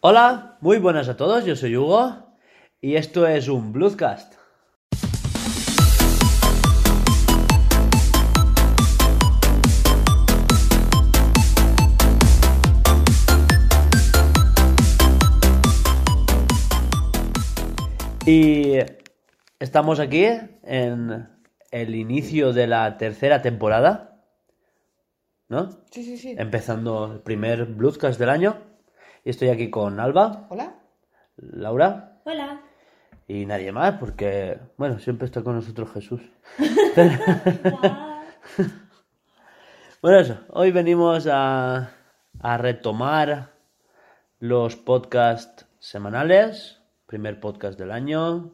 Hola, muy buenas a todos, yo soy Hugo y esto es un Bluescast. Y estamos aquí en el inicio de la tercera temporada, ¿no? Sí, sí, sí. Empezando el primer Bluescast del año. Y estoy aquí con Alba, Hola. Laura Hola. y nadie más, porque, bueno, siempre está con nosotros Jesús. Bueno, eso, hoy venimos a, a retomar los podcasts semanales, primer podcast del año.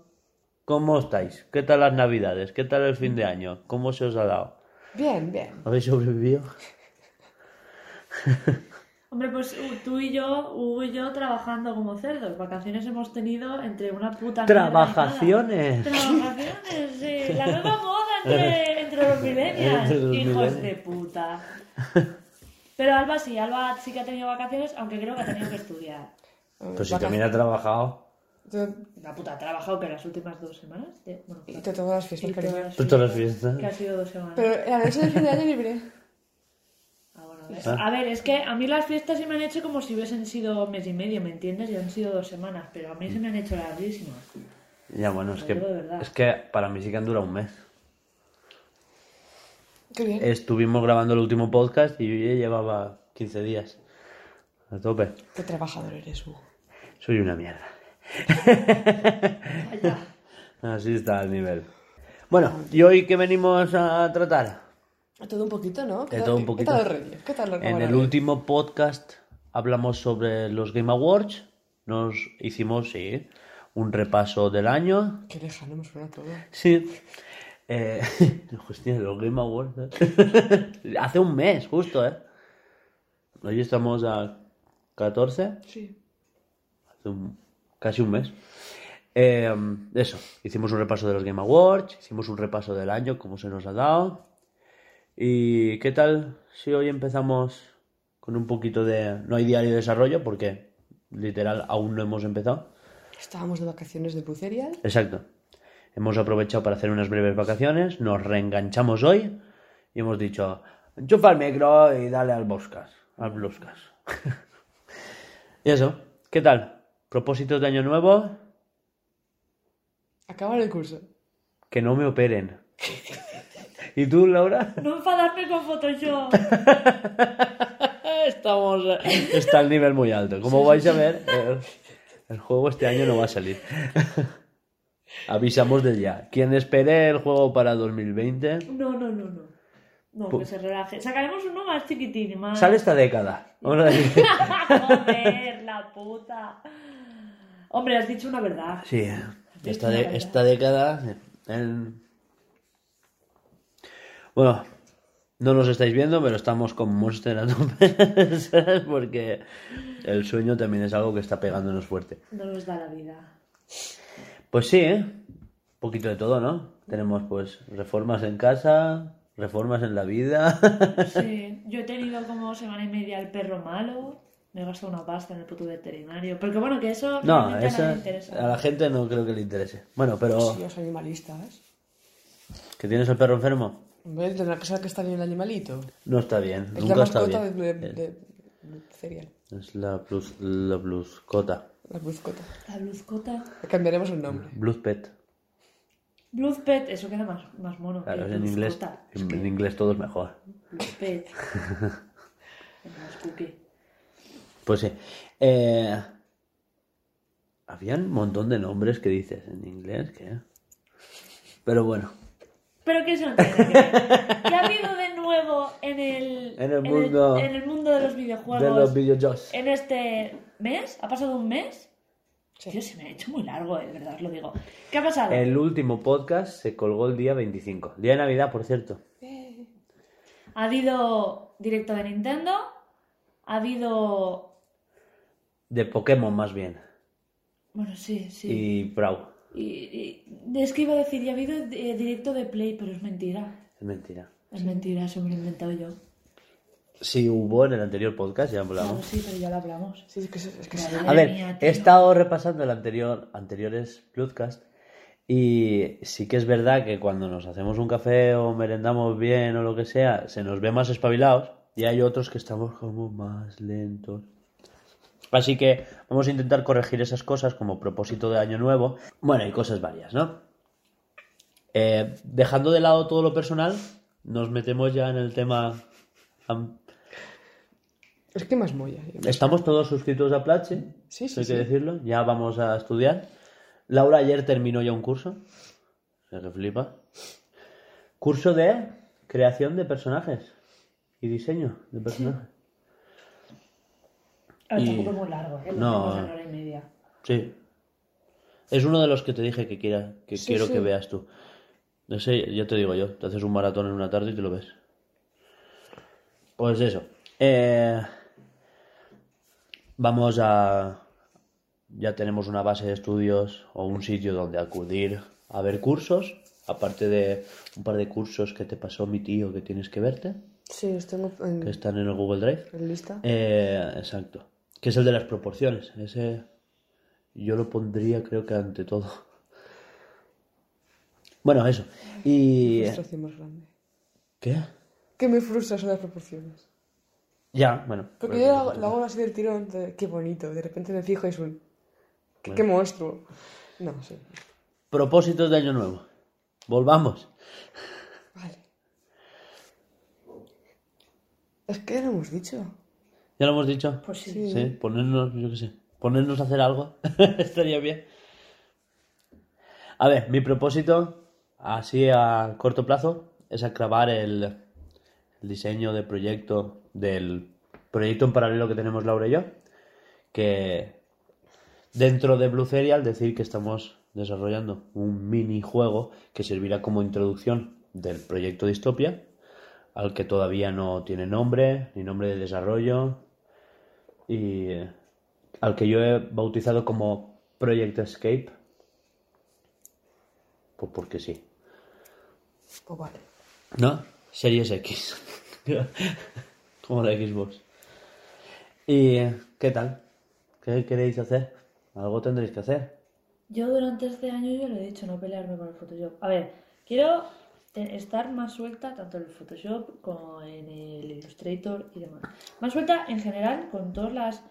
¿Cómo estáis? ¿Qué tal las navidades? ¿Qué tal el fin de año? ¿Cómo se os ha dado? Bien, bien. ¿Habéis sobrevivido? Hombre, pues uh, tú y yo, Hugo y yo, trabajando como cerdos. Vacaciones hemos tenido entre una puta. Trabajaciones. Trabajaciones, sí. La nueva moda entre, entre los millennials. Entre los Hijos de puta. Pero Alba sí, Alba sí que ha tenido vacaciones, aunque creo que ha tenido que estudiar. Pues si también ha trabajado. La puta ha trabajado que las últimas dos semanas. de- bueno, y todas las fiestas, Y cariño. todas las todas las fiestas, fiestas. Que ha sido dos semanas. Pero la noche del fin de año libre. Ah, bueno, a, ver. Es que a mí las fiestas se me han hecho como si hubiesen sido mes y medio, ¿me entiendes? Y han sido dos semanas, pero a mí se me han hecho larguísimas. Ya, bueno, es Lo que, es que para mí sí que han durado un mes. Qué bien. Estuvimos grabando el último podcast y yo ya llevaba 15 días. A tope. Qué trabajador eres, Hugo. Soy una mierda. Así está el nivel. Bueno, ¿y hoy qué venimos a tratar? Todo un poquito, ¿no? ¿Qué todo un poquito. ¿Qué tal En el último podcast hablamos sobre los Game Awards. Nos hicimos, sí, un repaso del año. Qué lejano me suena todo. Sí. Eh, hostia, los Game Awards. ¿eh? Hace un mes, justo, ¿eh? Hoy estamos a 14. Sí. hace un- casi un mes. Eh, eso, hicimos un repaso de los Game Awards, hicimos un repaso del año, cómo se nos ha dado. ¿Y qué tal si hoy empezamos con un poquito de... No hay diario de desarrollo porque literal aún no hemos empezado. Estábamos de vacaciones de Bruceria. Exacto. Hemos aprovechado para hacer unas breves vacaciones, nos reenganchamos hoy y hemos dicho, enchufa el micro y dale al Boscas, al Bluscas. y eso, ¿qué tal? ¿Propósitos de año nuevo? Acabar el curso. Que no me operen. ¿Y tú, Laura? No enfadarme con Photoshop. Estamos... Está el nivel muy alto. Como vais a ver, el, el juego este año no va a salir. Avisamos de ya. Quien espere el juego para 2020, No, no, no, no. No, que se relaje. Sacaremos uno más chiquitín y más. sale esta década. Joder, la puta. Hombre, has dicho una verdad. Sí, esta, de- esta década... en- Bueno, no nos estáis viendo, pero estamos con Monster a tope, ¿sabes? Porque el sueño también es algo que está pegándonos fuerte. No nos da la vida. Pues sí, ¿eh? Un poquito de todo, ¿no? Tenemos pues reformas en casa, reformas en la vida. Sí, yo he tenido como semana y media el perro malo. Me he gastado una pasta en el puto veterinario. Porque bueno, que eso No, a interesa. a la gente no creo que le interese. Bueno, pero Sí, los animalistas. ¿que tienes el perro enfermo? Vez de tener que saber que está bien el animalito. No está bien, Es nunca la está mascota bien. de, de, de Bruceria. Es la plus, la bluscota. La Bruzcota. La Bluzcota. Le cambiaremos el nombre. Blue pet. Eso queda más, más mono. Claro, en inglés. Bluzcota. En, en inglés todo es mejor. Blue Pet. Más cookie. Pues sí. Eh, había un montón de nombres que dices en inglés que. Pero bueno. Pero ¿qué son? ¿Qué ha habido de nuevo en el, En el mundo- en el mundo de los videojuegos? De los videojuegos. En este mes, ¿ha pasado un mes? Sí. Tío, se me ha hecho muy largo, eh, de verdad os lo digo. ¿Qué ha pasado? El último podcast se colgó el día 25. Día de Navidad, por cierto. Ha habido directo de Nintendo, ha habido... De Pokémon, más bien. Bueno, sí, sí. Y Brawl. Y, y- es que iba a decir, ya ha habido eh, directo de Play, pero es mentira. Es mentira. Es mentira, eso me lo he inventado yo. Sí, hubo en el anterior podcast, ya Claro, hablamos. sí, pero ya lo hablamos. Sí, es que, es que A ver, mía, he estado repasando el anterior, anteriores podcast y sí que es verdad que cuando nos hacemos un café o merendamos bien o lo que sea, se nos ve más espabilados y hay otros que estamos como más lentos. Así que vamos a intentar corregir esas cosas como propósito de año nuevo. Bueno, y cosas varias, ¿no? Eh, dejando de lado todo lo personal, nos metemos ya en el tema Es que más molla. Estamos todos suscritos a Platzi, Sí, sí, hay que decirlo. Ya vamos a estudiar. Laura ayer terminó ya un curso. O sea que flipa. Curso de creación de personajes y diseño de personajes. A ver, Y- tampoco es muy largo, ¿eh? Lo No. en hora y media. Sí. Es uno de los que te dije que, quiera, que Sí, quiero sí. que veas tú. No sé, yo te digo yo, te haces un maratón en una tarde y te lo ves. Pues eso. Eh, vamos a... Ya tenemos una base de estudios o un sitio donde acudir a ver cursos, aparte de un par de cursos que te pasó mi tío que tienes que verte, Sí, los tengo que en, están en el Google Drive. en lista. Eh, exacto. Que es el de las proporciones. Ese yo lo pondría creo que ante todo. Bueno, eso. Y... Frustración más grande. ¿Qué? Que me frustra son las proporciones. Ya, bueno. Porque yo lo hago, lo hago así del tirón, de- qué bonito. De repente me fijo y es un. ¡Qué, qué monstruo! No, sí. Propósitos de año nuevo. Volvamos. Vale. Es que ya lo hemos dicho. ¿Ya lo hemos dicho? Pues sí. Sí. Ponernos, yo qué sé, ponernos a hacer algo. Estaría bien. A ver, mi propósito, así a corto plazo, es acabar el, el diseño de proyecto del proyecto en paralelo que tenemos Laura y yo. Que dentro de Blue Serial decir que estamos desarrollando un minijuego que servirá como introducción del proyecto Distopia, al que todavía no tiene nombre, ni nombre de desarrollo, y al que yo he bautizado como Project Escape. Pues porque sí. Pues vale. ¿No? Series X. como la Xbox. ¿Y qué tal? ¿Qué queréis hacer? Algo tendréis que hacer. Yo durante este año yo le he dicho no pelearme con el Photoshop. A ver, quiero estar más suelta tanto en el Photoshop como en el Illustrator y demás. Más suelta en general con todas las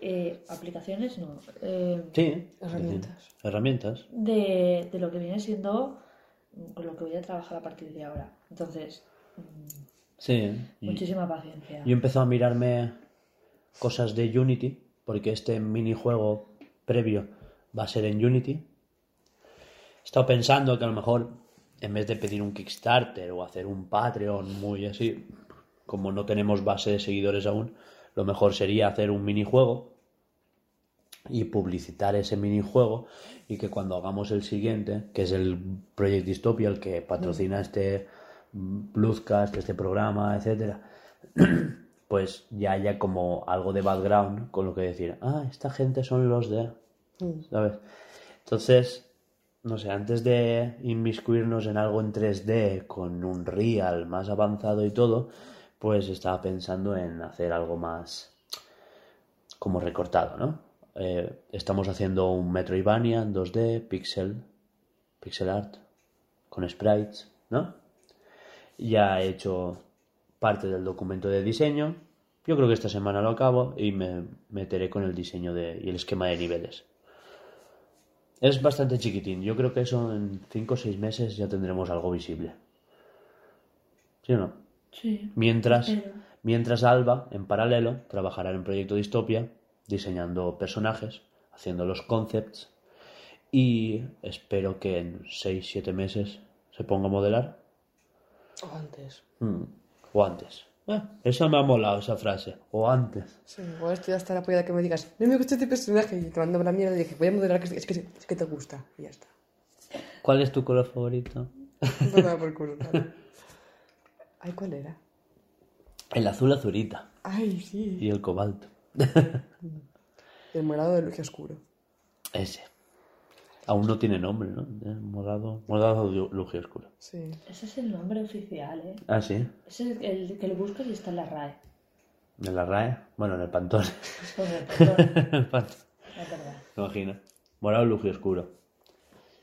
eh, aplicaciones, no, eh, Sí. Herramientas. Herramientas. de, de lo que viene siendo mm, con lo que voy a trabajar a partir de ahora. Entonces, mm, Sí. Y- muchísima paciencia. Yo he empezado a mirarme cosas de Unity, porque este minijuego previo va a ser en Unity. He estado pensando que a lo mejor, en vez de pedir un Kickstarter o hacer un Patreon muy así, como no tenemos base de seguidores aún, lo mejor sería hacer un minijuego y publicitar ese minijuego y que cuando hagamos el siguiente, que es el Project Dystopia, el que patrocina este mm, Bluescast, este programa, etcétera, pues ya haya como algo de background con lo que decir, ah, esta gente son los de, ¿sabes? Entonces, no sé, antes de inmiscuirnos en algo en 3D con un real más avanzado y todo, pues estaba pensando en hacer algo más como recortado, ¿no? Eh, estamos haciendo un Metroidvania en 2D, pixel, pixel art, con sprites, ¿no? Ya he hecho parte del documento de diseño. Yo creo que esta semana lo acabo y me meteré con el diseño de, y el esquema de niveles. Es bastante chiquitín. Yo creo que eso en 5 o 6 meses ya tendremos algo visible. ¿Sí o no? Sí. Mientras, mientras Alba, en paralelo, trabajará en el proyecto Distopia, diseñando personajes, haciendo los concepts y espero que en 6-7 meses se ponga a modelar. O antes. Mm, O antes. Ah, eso me ha molado, esa frase. O antes. Sí, igual estoy hasta la polla de que me digas, no me gusta este personaje. Y te mando la mierda y dije, voy a modelar que es, que, es que te gusta. Y ya está. ¿Cuál es tu color favorito? No por culo. Ay, ¿cuál era? El azul azurita Ay, sí. y el cobalto. El morado de luz oscuro. Ese. Aún no tiene nombre, ¿no? Morado, morado lu- luz oscuro. Sí. Ese es el nombre oficial, ¿eh? Ah, sí. Ese es el que le buscas y está en la RAE. En la RAE. Bueno, en el Pantón. Con el perdón, el Pantón. es verdad. ¿Te imaginas? Morado luje oscuro.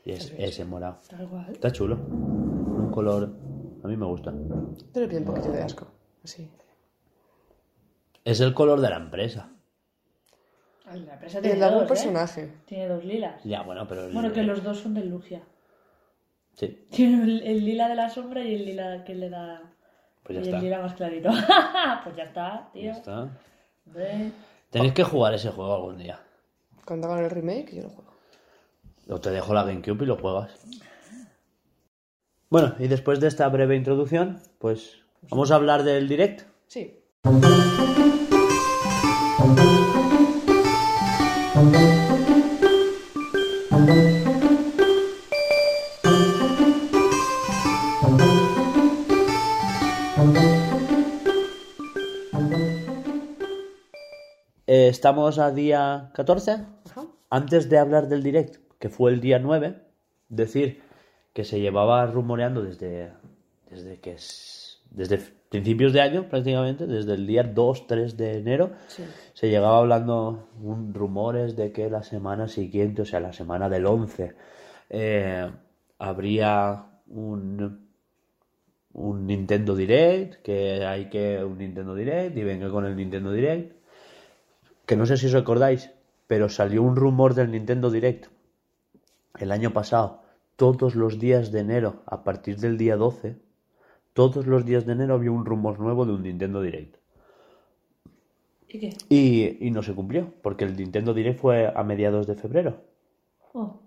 Y es ese morado. Tal cual. Está chulo. Un color. A mí me gusta. Pero tiene un poquito de asco. Así. Es el color de la empresa. Ay, La tiene el de algún dos, ¿eh? personaje. Tiene dos lilas. Ya, bueno, pero. el- Bueno, que los dos son de Lugia. Sí, Tiene el, el lila de la sombra y el lila que le da. pues ya y está. el lila más clarito. pues ya está, tío. Ya está. Tenéis que jugar ese juego algún día. Cuando hagan el remake, yo lo juego. O te dejo la GameCube y lo juegas. Bueno, y después de esta breve introducción, pues vamos a hablar del direct. Sí. Eh, estamos a día 14. Ajá. Antes de hablar del direct, que fue el día 9, decir que se llevaba rumoreando desde, desde que es, desde principios de año prácticamente, desde el día 2, 3 de enero, Sí. se llegaba hablando un, rumores de que la semana siguiente, o sea, la semana del 11, eh, habría un, un Nintendo Direct, que hay que un Nintendo Direct y venga con el Nintendo Direct. Que no sé si os acordáis, pero salió un rumor del Nintendo Direct el año pasado, todos los días de enero, a partir del día 12, todos los días de enero había un rumor nuevo de un Nintendo Direct. ¿Y qué? Y, y no se cumplió, porque el Nintendo Direct fue a mediados de febrero. Oh,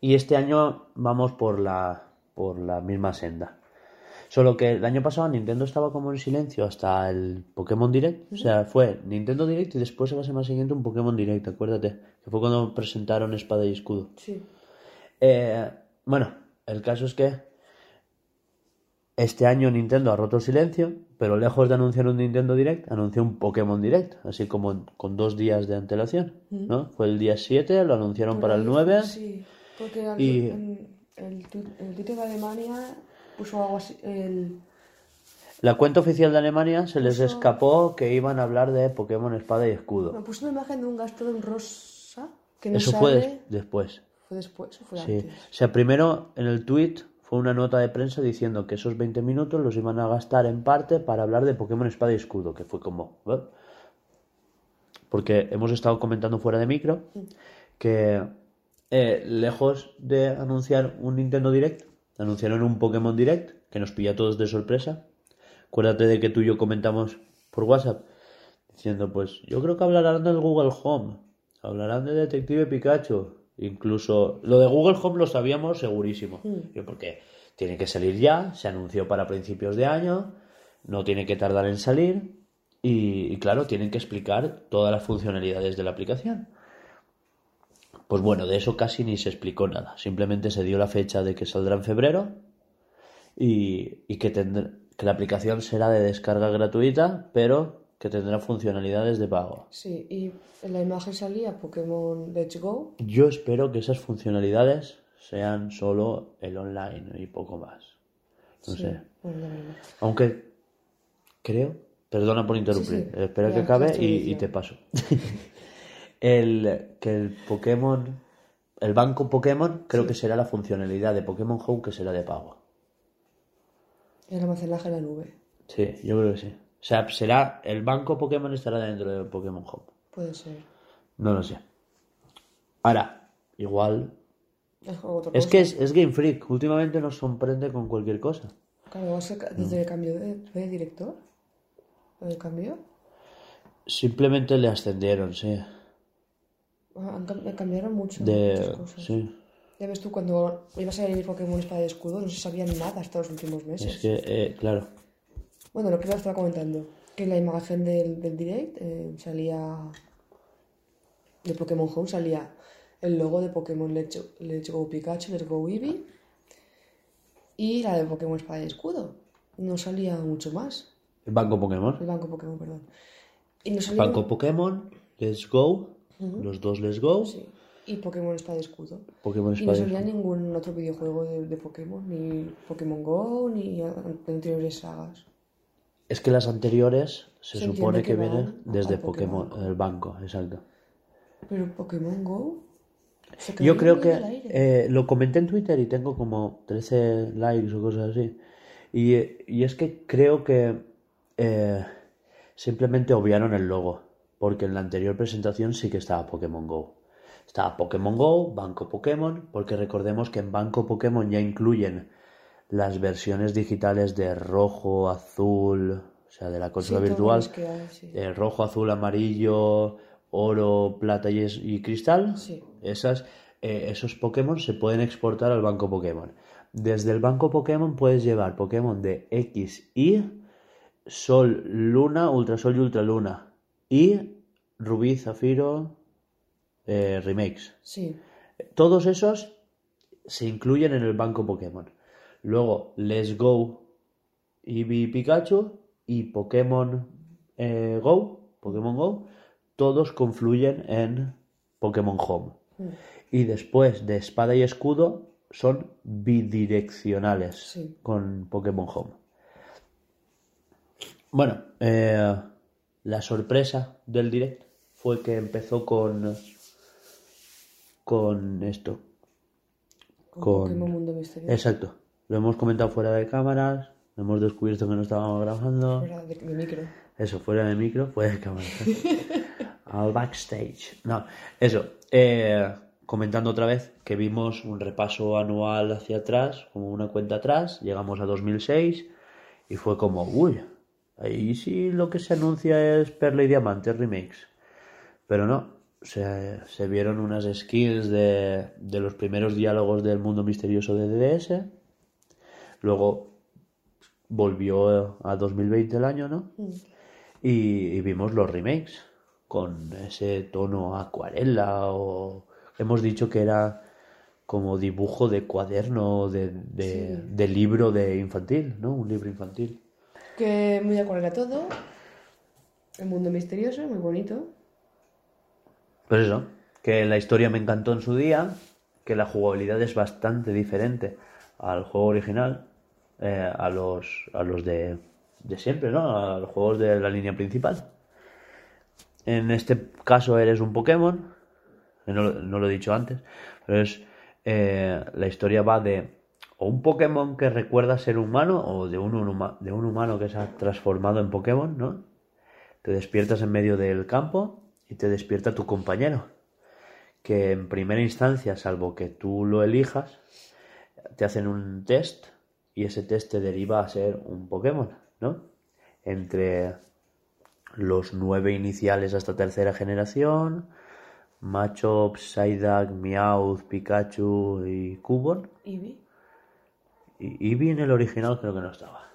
Y este año vamos por la, por la misma senda. Solo que el año pasado Nintendo estaba como en silencio hasta el Pokémon Direct. O sea, fue Nintendo Direct y después a la semana siguiente un Pokémon Direct, acuérdate. Que fue cuando presentaron Espada y Escudo. Sí. Eh, bueno, el caso es que este año Nintendo ha roto el silencio, pero lejos de anunciar un Nintendo Direct, anunció un Pokémon Direct, así como con dos días de antelación, ¿no? Fue el día 7, lo anunciaron para el 9. Sí. Porque al- Y- el, tu- el Twitter de Alemania puso algo así. El... La cuenta oficial de Alemania se les Puso- escapó que iban a hablar de Pokémon Espada y Escudo. Me puso una imagen de un gasto en rosa que no Eso fue des- después. Fue después fue Sí. antes. O sea, primero en el tweet fue una nota de prensa diciendo que esos 20 minutos los iban a gastar en parte para hablar de Pokémon Espada y Escudo, que fue como... ¿eh? Porque hemos estado comentando fuera de micro que eh, lejos de anunciar un Nintendo Direct, anunciaron un Pokémon Direct que nos pilla a todos de sorpresa. Acuérdate de que tú y yo comentamos por WhatsApp diciendo, pues yo creo que hablarán del Google Home, hablarán de Detective Pikachu, incluso lo de Google Home lo sabíamos segurísimo, Yo, porque tiene que salir ya, se anunció para principios de año, no tiene que tardar en salir y, y claro, tienen que explicar todas las funcionalidades de la aplicación. Pues bueno, de eso casi ni se explicó nada, simplemente se dio la fecha de que saldrá en febrero y, y que, que la aplicación será de descarga gratuita, pero que tendrá funcionalidades de pago. Sí, y en la imagen salía Pokémon Let's Go. Yo espero que esas funcionalidades sean solo el online y poco más. No Sí. sé. Aunque creo, perdona por interrumpir, Sí, sí. espera que acabe y, te paso. el, que el Pokémon, el banco Pokémon, creo que será la funcionalidad de Pokémon Home que será de pago. El almacenaje en la nube. Sí, yo creo que sí. O sea, será, el banco Pokémon estará dentro del Pokémon Home. Puede ser. No lo sé. Ahora, igual. Es Es que es, es Game Freak. Últimamente nos sorprende con cualquier cosa. Claro, desde el cambio de, de director. ¿Lo del cambio? Simplemente le ascendieron, sí. Han cam- cambiaron mucho. De, muchas cosas. sí. Ya ves tú, cuando iba a salir Pokémon Espada y Escudo, no se sabía nada hasta los últimos meses. Es que, eh, claro. Bueno, lo que estaba comentando, que en la imagen del, del direct eh, salía de Pokémon Home salía el logo de Pokémon Let's, Let's Go Pikachu, Let's Go Eevee y la de Pokémon Espada y Escudo. No salía mucho más. El banco Pokémon. El banco Pokémon, perdón. Y no salía Banco Pokémon, Let's Go. Los dos Let's Go. sí, y Pokémon Espada y Escudo. Pokémon Y no Espada y salía Escudo. ningún otro videojuego de, de Pokémon, ni Pokémon Go, ni anteriores sagas. Es que las anteriores se, Se supone que, que vienen desde Pokémon, Pokémon. el banco, exacto. Pero Pokémon Go. Yo creo que eh, lo comenté en Twitter y tengo como 13 likes o cosas así. Y, y es que creo que eh, simplemente obviaron el logo, porque en la anterior presentación sí que estaba Pokémon Go. Estaba Pokémon Go, Banco Pokémon, porque recordemos que en Banco Pokémon ya incluyen las versiones digitales de rojo, azul, o sea, de la consola virtual, hay, sí. eh, rojo, azul, amarillo, oro, plata y, es- y cristal. Sí. Esas, eh, esos Pokémon se pueden exportar al banco Pokémon. Desde el banco Pokémon puedes llevar Pokémon de X, Y, Sol, Luna, Ultrasol y Ultraluna. Y Rubí, Zafiro, eh, remakes. Sí. Todos esos se incluyen en el banco Pokémon. Luego, Let's Go, Eevee, Pikachu y Pokémon eh, Go, Pokémon Go, todos confluyen en Pokémon Home. Mm. Y después de Espada y Escudo son bidireccionales Sí. con Pokémon Home. Bueno, eh, la sorpresa del direct fue que empezó con con esto. Con, Mundo Misterioso. Exacto. Lo hemos comentado fuera de cámaras, hemos descubierto que no estábamos grabando. Fuera de, de micro. Eso, fuera de micro, fuera de cámara. Al backstage. No, eso. eh, comentando otra vez que vimos un repaso anual hacia atrás, como una cuenta atrás, llegamos a 2006 y fue como, uy, ahí sí lo que se anuncia es Perla y Diamante remakes. Pero no, se, se vieron unas skins de, de los primeros diálogos del mundo misterioso de DDS. Luego volvió a 2020 el año, ¿no? Mm. Y, y vimos los remakes con ese tono acuarela o hemos dicho que era como dibujo de cuaderno de, de, Sí. de libro de infantil, ¿no? Un libro infantil. Que muy acuarela todo. El mundo misterioso, muy bonito. Pues eso, que la historia me encantó en su día, que la jugabilidad es bastante diferente al juego original, eh, a los, a los de, de siempre, ¿no? A los juegos de la línea principal. En este caso eres un Pokémon, no, lo- no lo he dicho antes, pero es eh, la historia va de o un Pokémon que recuerda ser humano o de un, de un humano que se ha transformado en Pokémon, ¿no? Te despiertas en medio del campo y te despierta tu compañero, que en primera instancia, salvo que tú lo elijas, te hacen un test y ese test te deriva a ser un Pokémon, ¿no? Entre los nueve iniciales hasta tercera generación, Machop, Psyduck, Meowth, Pikachu y Cubone. Y Eevee en el original creo que no estaba.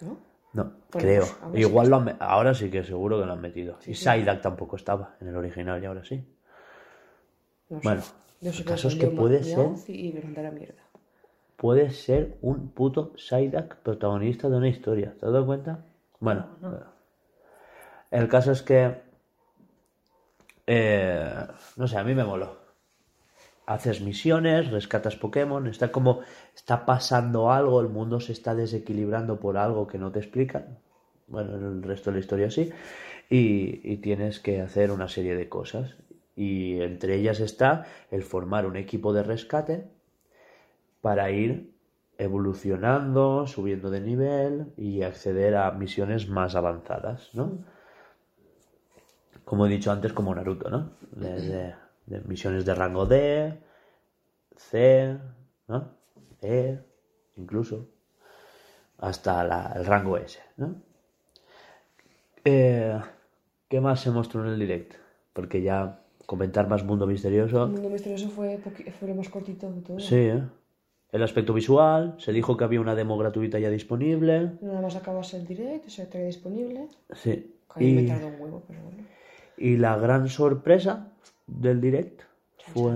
¿no? No, Bueno, creo. pues, Igual lo han ahora sí que seguro que lo han metido. y sí. Psyduck tampoco estaba en el original y ahora sí. No sé. Bueno, Yo sé el que caso es que puede ser- y me mierda. Puede ser un puto Psyduck protagonista de una historia. ¿Te has dado cuenta? Bueno, No, no. bueno. el caso es que. eh, no sé, a mí me moló. Haces misiones, rescatas Pokémon, está como. Está pasando algo, el mundo se está desequilibrando por algo que no te explican. Bueno, en el resto de la historia sí. Y, y tienes que hacer una serie de cosas. Y entre ellas está el formar un equipo de rescate para ir evolucionando, subiendo de nivel y acceder a misiones más avanzadas, ¿no? Como he dicho antes, como Naruto, ¿no? Desde de misiones de rango D, C, ¿no? E, incluso, hasta la- el rango S, ¿no? Eh, ¿Qué más se mostró en el direct? Porque ya comentar más mundo misterioso. El mundo misterioso fue, fue lo más cortito de todo. Sí, ¿eh? El aspecto visual, se dijo que había una demo gratuita ya disponible. Nada más acabas el direct, o sea, disponible. Sí. Que mí me Y, tardó un huevo, pero bueno. y la gran sorpresa del direct fue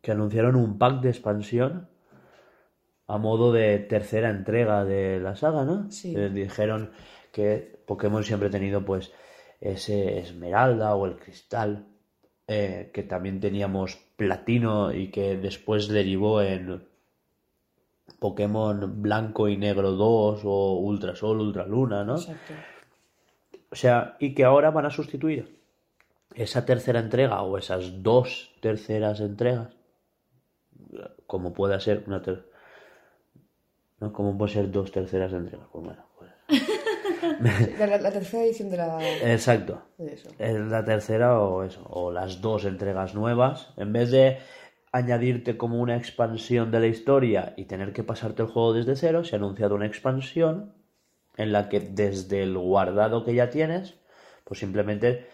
que anunciaron un pack de expansión a modo de tercera entrega de la saga, ¿no? Sí. Eh, dijeron que Pokémon siempre ha tenido pues ese esmeralda o el cristal, eh, que también teníamos platino y que después derivó en Pokémon Blanco y Negro 2 o Ultra Sol, Ultra Luna, ¿no? Exacto. O sea, y que ahora van a sustituir esa tercera entrega o esas dos terceras entregas, como pueda ser una ter... ¿no? Como puede ser dos terceras entregas. Pues bueno, pues... La, la- la tercera edición de la. Exacto. de eso. Es la tercera o eso, o las dos entregas nuevas. En vez de añadirte como una expansión de la historia y tener que pasarte el juego desde cero, se ha anunciado una expansión en la que desde el guardado que ya tienes, pues simplemente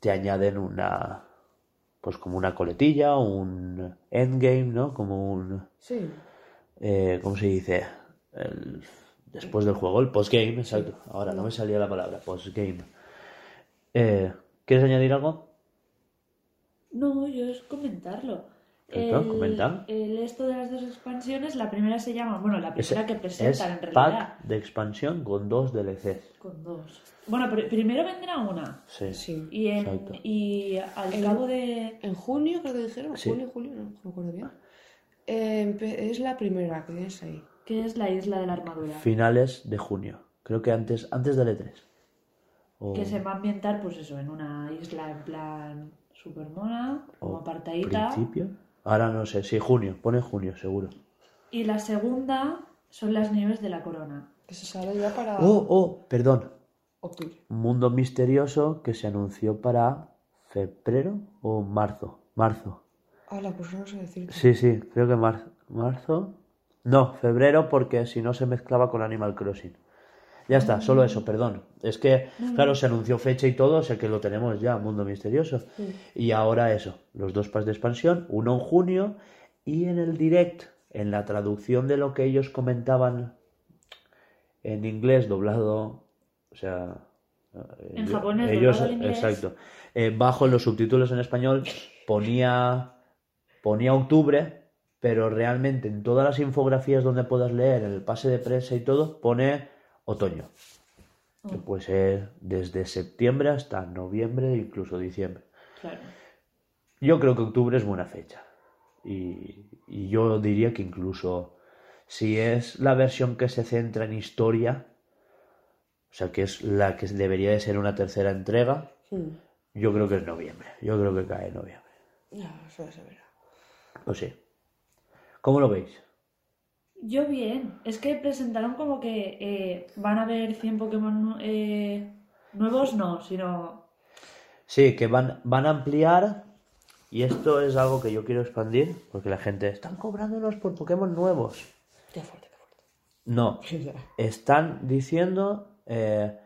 te añaden una, pues como una coletilla, un endgame, ¿no? Como un, Sí. eh, ¿cómo se dice? El- después del juego, el postgame, exacto. Ahora no me salía la palabra, postgame. Eh, ¿Quieres añadir algo? No, yo es comentarlo. Perfecto, comenta. el esto de las dos expansiones, la primera se llama, bueno, la Es, primera que es presentan en realidad. pack de expansión con dos DLCs. Con dos. Bueno, pero primero vendrá una. Sí. Sí. Y, en, Exacto. y al El- cabo de. En junio, creo que dijeron. Sí. Junio, julio, no, no me acuerdo bien. Eh, es la primera que tienes ahí. que es la isla de la armadura. Finales de junio. Creo que antes, antes del E3. O Que se va a ambientar, pues eso, en una isla en plan super mona, como apartadita. principio. Ahora no sé, sí, junio. Pone junio, seguro. Y la segunda son las nieves de la corona. Que se sale ya para Oh, oh, perdón. octubre. Mundo misterioso que se anunció para febrero o marzo. Marzo. Ah, la pues no sé decirte. Sí, sí, creo que mar- marzo. No, febrero porque si no se mezclaba con Animal Crossing. Ya está, solo eso, perdón. Es que, claro, se anunció fecha y todo, o sea que lo tenemos ya, Mundo Misterioso. Y ahora eso, los dos packs de expansión, uno en junio y en el direct, en la traducción de lo que ellos comentaban en inglés doblado, o sea... eh, En yo- japonés, ellos, inglés. exacto. Eh, bajo en los subtítulos en español ponía ponía octubre, pero realmente en todas las infografías donde puedas leer, en el pase de prensa y todo, pone otoño. Que puede ser desde septiembre hasta noviembre, incluso diciembre. Claro. Yo creo que octubre es buena fecha. Y, y yo diría que incluso si es la versión que se centra en historia, o sea, que es la que debería de ser una tercera entrega, Hmm. yo creo que es noviembre. Yo creo que cae en noviembre. Ya, eso se verá. Pues sí. ¿Cómo lo veis? Yo bien. Es que presentaron como que eh, van a haber 100 Pokémon eh, nuevos, no, sino. Sí, que van, van a ampliar. Y esto es algo que yo quiero expandir. Porque la gente. Están cobrándonos por Pokémon nuevos. Qué fuerte, qué fuerte. No. Están diciendo eh,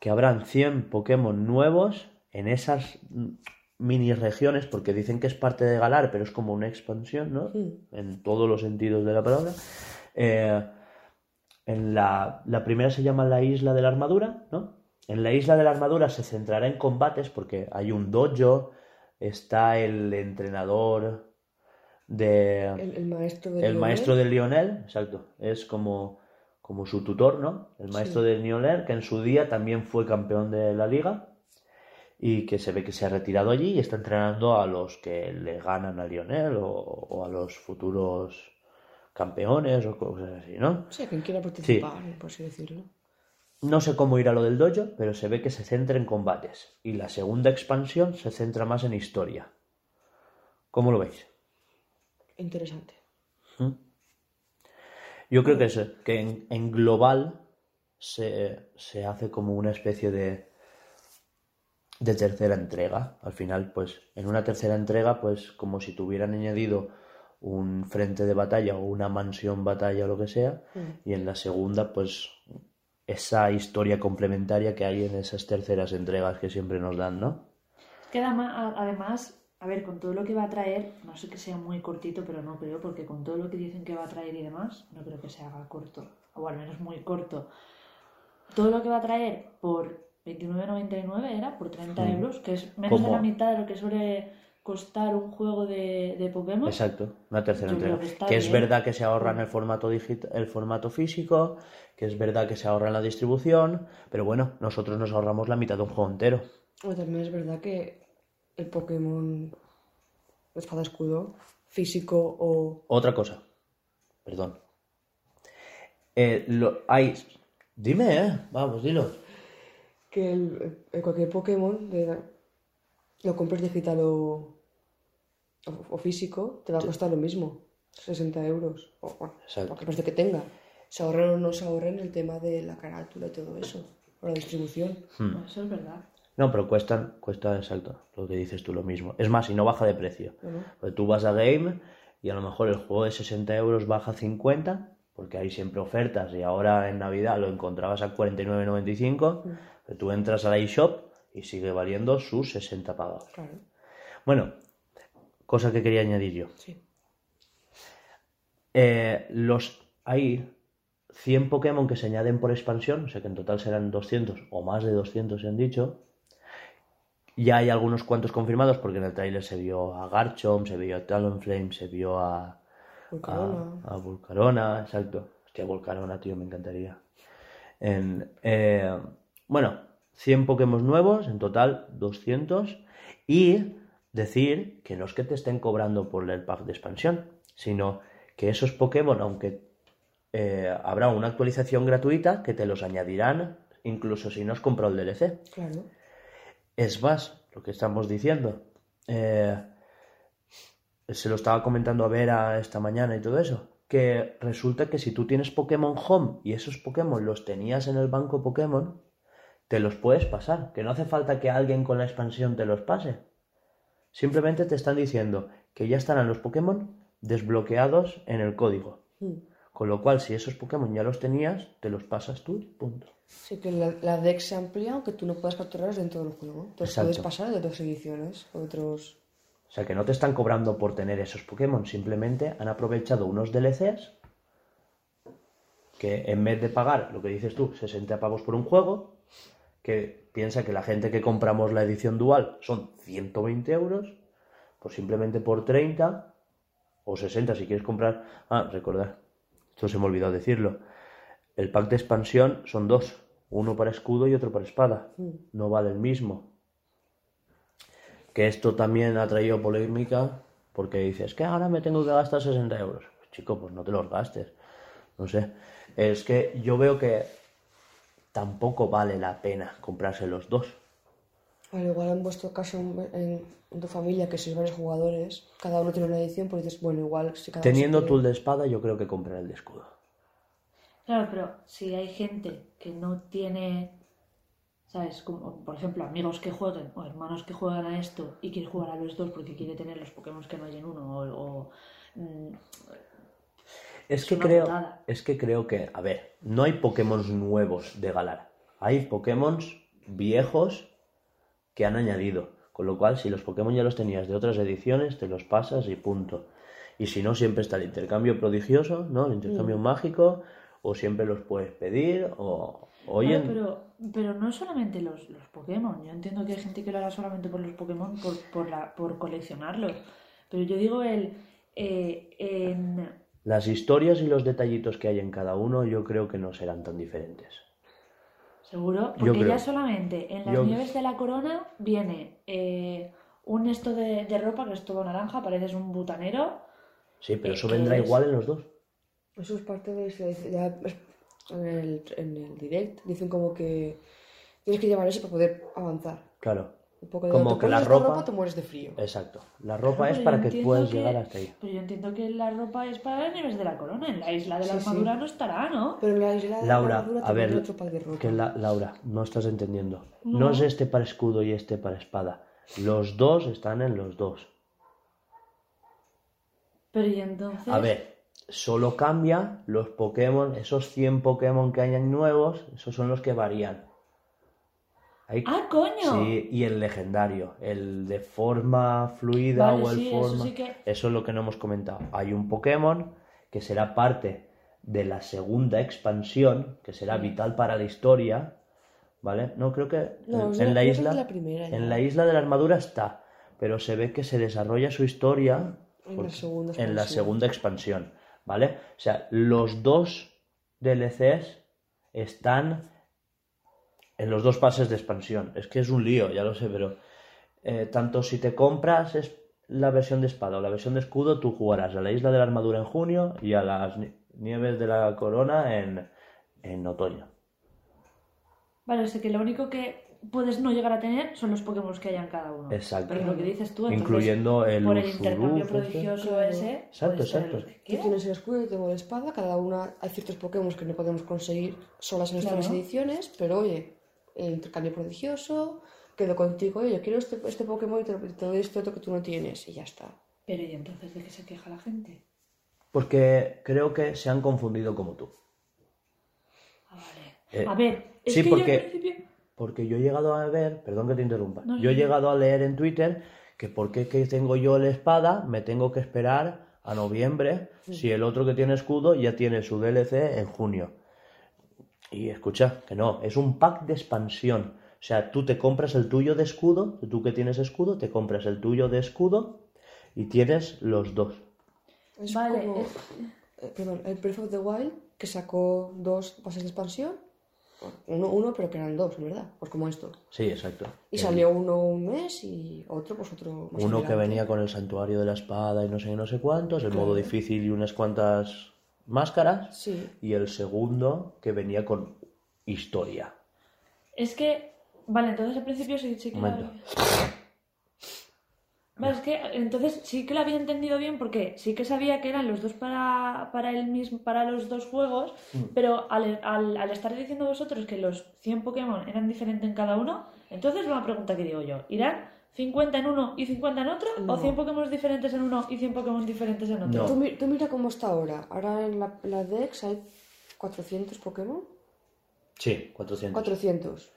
que habrán 100 Pokémon nuevos en esas mini regiones. Porque dicen que es parte de Galar, pero es como una expansión, ¿no? En todos los sentidos de la palabra. Eh, en la, la primera se llama la Isla de la Armadura, ¿no? En la Isla de la Armadura se centrará en combates porque hay un dojo, está el entrenador de... El, el maestro de El Lionel. maestro de Lionel, exacto, es como, como su tutor, ¿no? El maestro de Lionel, que en su día también fue campeón de la liga y que se ve que se ha retirado allí y está entrenando a los que le ganan a Lionel o, o a los futuros campeones o cosas así, ¿no? Sí, quien quiera participar, por así decirlo. No sé cómo irá lo del dojo, pero se ve que se centra en combates. Y la segunda expansión se centra más en historia. ¿Cómo lo veis? Interesante. Yo creo que, es, que en, en global se, se hace como una especie de, de tercera entrega. Al final, pues, en una tercera entrega, pues, como si tuvieran añadido un frente de batalla o una mansión batalla o lo que sea. Y en la segunda, pues, esa historia complementaria que hay en esas terceras entregas que siempre nos dan, ¿no? Que además, a ver, con todo lo que va a traer, no sé que sea muy cortito, pero no creo, porque con todo lo que dicen que va a traer y demás, no creo que se haga corto, o al menos muy corto. Todo lo que va a traer por 29,99 era, por 30 euros, que es menos de la mitad de lo que suele costar un juego de, de Pokémon. Exacto, una tercera entrega. que es verdad que se ahorran el formato digital, el formato físico, que es verdad que se ahorra en la distribución, pero bueno, nosotros nos ahorramos la mitad de un juego entero. O también es verdad que el Pokémon Espada Escudo, físico o. Otra cosa, perdón, Eh, lo, hay... Dime, ¿eh? Vamos, dilo. Que el, el cualquier Pokémon, de, lo compres digital o, o, o físico, te va a costar lo mismo. 60 euros. O, bueno, Exacto. lo que parece que tenga. Se ahorren o no se ahorren el tema de la carátula y todo eso. O la distribución. Hmm. Eso es verdad. No, pero cuestan, cuesta exacto lo que dices tú, lo mismo. Es más, y no baja de precio. Porque tú vas a Game y a lo mejor el juego de 60 euros baja a 50, porque hay siempre ofertas y ahora en Navidad lo encontrabas a 49,95, pero tú entras a la eShop y sigue valiendo sus 60 pagados. Claro. Bueno, cosa que quería añadir yo. Sí. Eh, los hay 100 Pokémon que se añaden por expansión, o sea que en total serán 200 o más de 200 se han dicho. Ya hay algunos cuantos confirmados porque en el tráiler se vio a Garchomp, se vio a Talonflame, se vio a, Volcarona. a, a Volcarona, exacto. Hostia, Volcarona, tío, me encantaría. En, eh, bueno, 100 Pokémon nuevos, en total 200. Y decir que no es que te estén cobrando por el pack de expansión, sino que esos Pokémon, aunque eh, habrá una actualización gratuita, que te los añadirán incluso si no has comprado el DLC. Claro. Es más, lo que estamos diciendo. eh, se lo estaba comentando a Vera esta mañana y todo eso. Que resulta que si tú tienes Pokémon Home y esos Pokémon los tenías en el banco Pokémon, te los puedes pasar. Que no hace falta que alguien con la expansión te los pase. Simplemente te están diciendo que ya estarán los Pokémon desbloqueados en el código. Mm. Con lo cual, si esos Pokémon ya los tenías, te los pasas tú y punto. Sí, que la, la deck se amplía aunque tú no puedas capturarlos dentro del juego. Entonces Exacto. puedes pasar de otras ediciones, otros... O sea que no te están cobrando por tener esos Pokémon, simplemente han aprovechado unos DLCs que en vez de pagar, lo que dices tú, 60 pavos por un juego, que piensa que la gente que compramos la edición dual son 120 euros, pues simplemente por 30 o 60 si quieres comprar... Ah, recordad, esto se me olvidó decirlo. El pack de expansión son dos, uno para escudo y otro para espada. No vale el mismo. Que esto también ha traído polémica porque dices que ahora me tengo que gastar 60 euros. Chico, pues no te los gastes. No sé. Es que yo veo que tampoco vale la pena comprarse los dos. Al igual en vuestro caso, en, en tu familia, que sois varios jugadores, cada uno tiene una edición, pues dices, bueno, igual si cada uno Teniendo tú el de espada, yo creo que comprar el de escudo. Claro, pero si hay gente que no tiene, ¿sabes? Como, por ejemplo, amigos que jueguen o hermanos que juegan a esto y quiere jugar a los dos porque quiere tener los Pokémon que no hay en uno o... o, mm, Es que creo, putada. es que creo que, a ver, no hay Pokémon nuevos de Galar. Hay Pokémon viejos que han añadido. Con lo cual, si los Pokémon ya los tenías de otras ediciones, te los pasas y punto. Y si no, siempre está el intercambio prodigioso, ¿no? El intercambio mágico, o siempre los puedes pedir, o... Oye, pero, pero no solamente los, los Pokémon. Yo entiendo que hay gente que lo hará solamente por los Pokémon, por, por, la, por coleccionarlos. Pero yo digo el... eh, en... las historias y los detallitos que hay en cada uno, yo creo que no serán tan diferentes. ¿Seguro? Porque ya solamente en las Yo- nieves de la corona viene eh, un esto de, de ropa que es todo naranja, pareces un butanero. Sí, pero Eh, eso ¿qué vendrá es? igual en los dos. Eso es parte de... Ya es- en, el, en el direct dicen como que tienes que llevar eso para poder avanzar. Claro. Un poco de Como que la ropa- te mueres de frío. Exacto. La ropa Claro, es para que puedas que- llegar hasta ahí. Pero yo entiendo que la ropa es para las nieves de la corona. En la isla de la Sí, sí. armadura no estará, ¿no? Pero en la isla de la Laura, armadura a ver, otro pack de ropa. que la- Laura, no estás entendiendo. No. No. es este para escudo y este para espada. Los dos están en los dos. Pero y entonces... A ver, solo cambia los Pokémon, esos 100 Pokémon que hayan nuevos, esos son los que varían. Hay- ¡Ah, coño! Sí, y el legendario, el de forma fluida Vale, o el sí, eso forma. sí que- Eso es lo que no hemos comentado. Hay un Pokémon que será parte de la segunda expansión, que será vital para la historia. ¿Vale? No, creo que No, en, la- en la isla. la primera en la isla de la armadura está. Pero se ve que se desarrolla su historia En la porque- segunda en la segunda expansión. ¿Vale? O sea, los dos DLCs están en los dos pases de expansión. Es que es un lío, ya lo sé, pero eh, tanto si te compras es la versión de espada o la versión de escudo, tú jugarás a la isla de la armadura en junio y a las ni- Nieves de la corona en, en otoño. Vale, o sea que lo único que puedes no llegar a tener son los Pokémon que hayan cada uno. Exacto. Pero es lo que dices tú, entonces, Incluyendo el por el intercambio prodigioso ese. Exacto, exacto. Tú tienes el escudo, yo tengo la espada, cada una hay ciertos Pokémon que no podemos conseguir solas en estas Claro. ediciones, pero oye, el intercambio prodigioso, quedo contigo, yo quiero este, este Pokémon y te, te doy este otro que tú no tienes, y ya está. Pero ¿y entonces de qué se queja la gente? Porque creo que se han confundido como tú. Ah, vale. Eh, a ver, es sí, que porque- yo al principio... Porque yo he llegado a ver, perdón que te interrumpa, No, yo he no. llegado a leer en Twitter que por qué que tengo yo la espada me tengo que esperar a noviembre si el otro que tiene escudo ya tiene su DLC en junio. Y escucha, que no, es un pack de expansión. O sea, tú te compras el tuyo de escudo, tú que tienes escudo, te compras el tuyo de escudo y tienes los dos. Es Vale, como, es- eh, perdón, el Breath of the Wild, que sacó dos pases de expansión, uno, uno pero que eran dos, en verdad, pues como esto. Sí, exacto. Y El- salió uno un mes y otro, pues otro más Uno que venía con el santuario de la espada y no sé no sé cuántos, el modo difícil y unas cuantas máscaras. Sí, Y el segundo que venía con historia. Es que, vale, entonces al principio sí, sí que lo había... Vale, es que entonces sí que lo había entendido bien porque sí que sabía que eran los dos para, para, el mismo, para los dos juegos, Mm. pero al, al, al estar diciendo vosotros que los 100 Pokémon eran diferentes en cada uno, entonces una pregunta que digo yo, ¿irán 50 en uno y 50 en otro? No. ¿O 100 Pokémon diferentes en uno y 100 Pokémon diferentes en otro? No. Tú, tú mira cómo está ahora. Ahora en la, la Dex hay 400 Pokémon. Sí, 400. 400.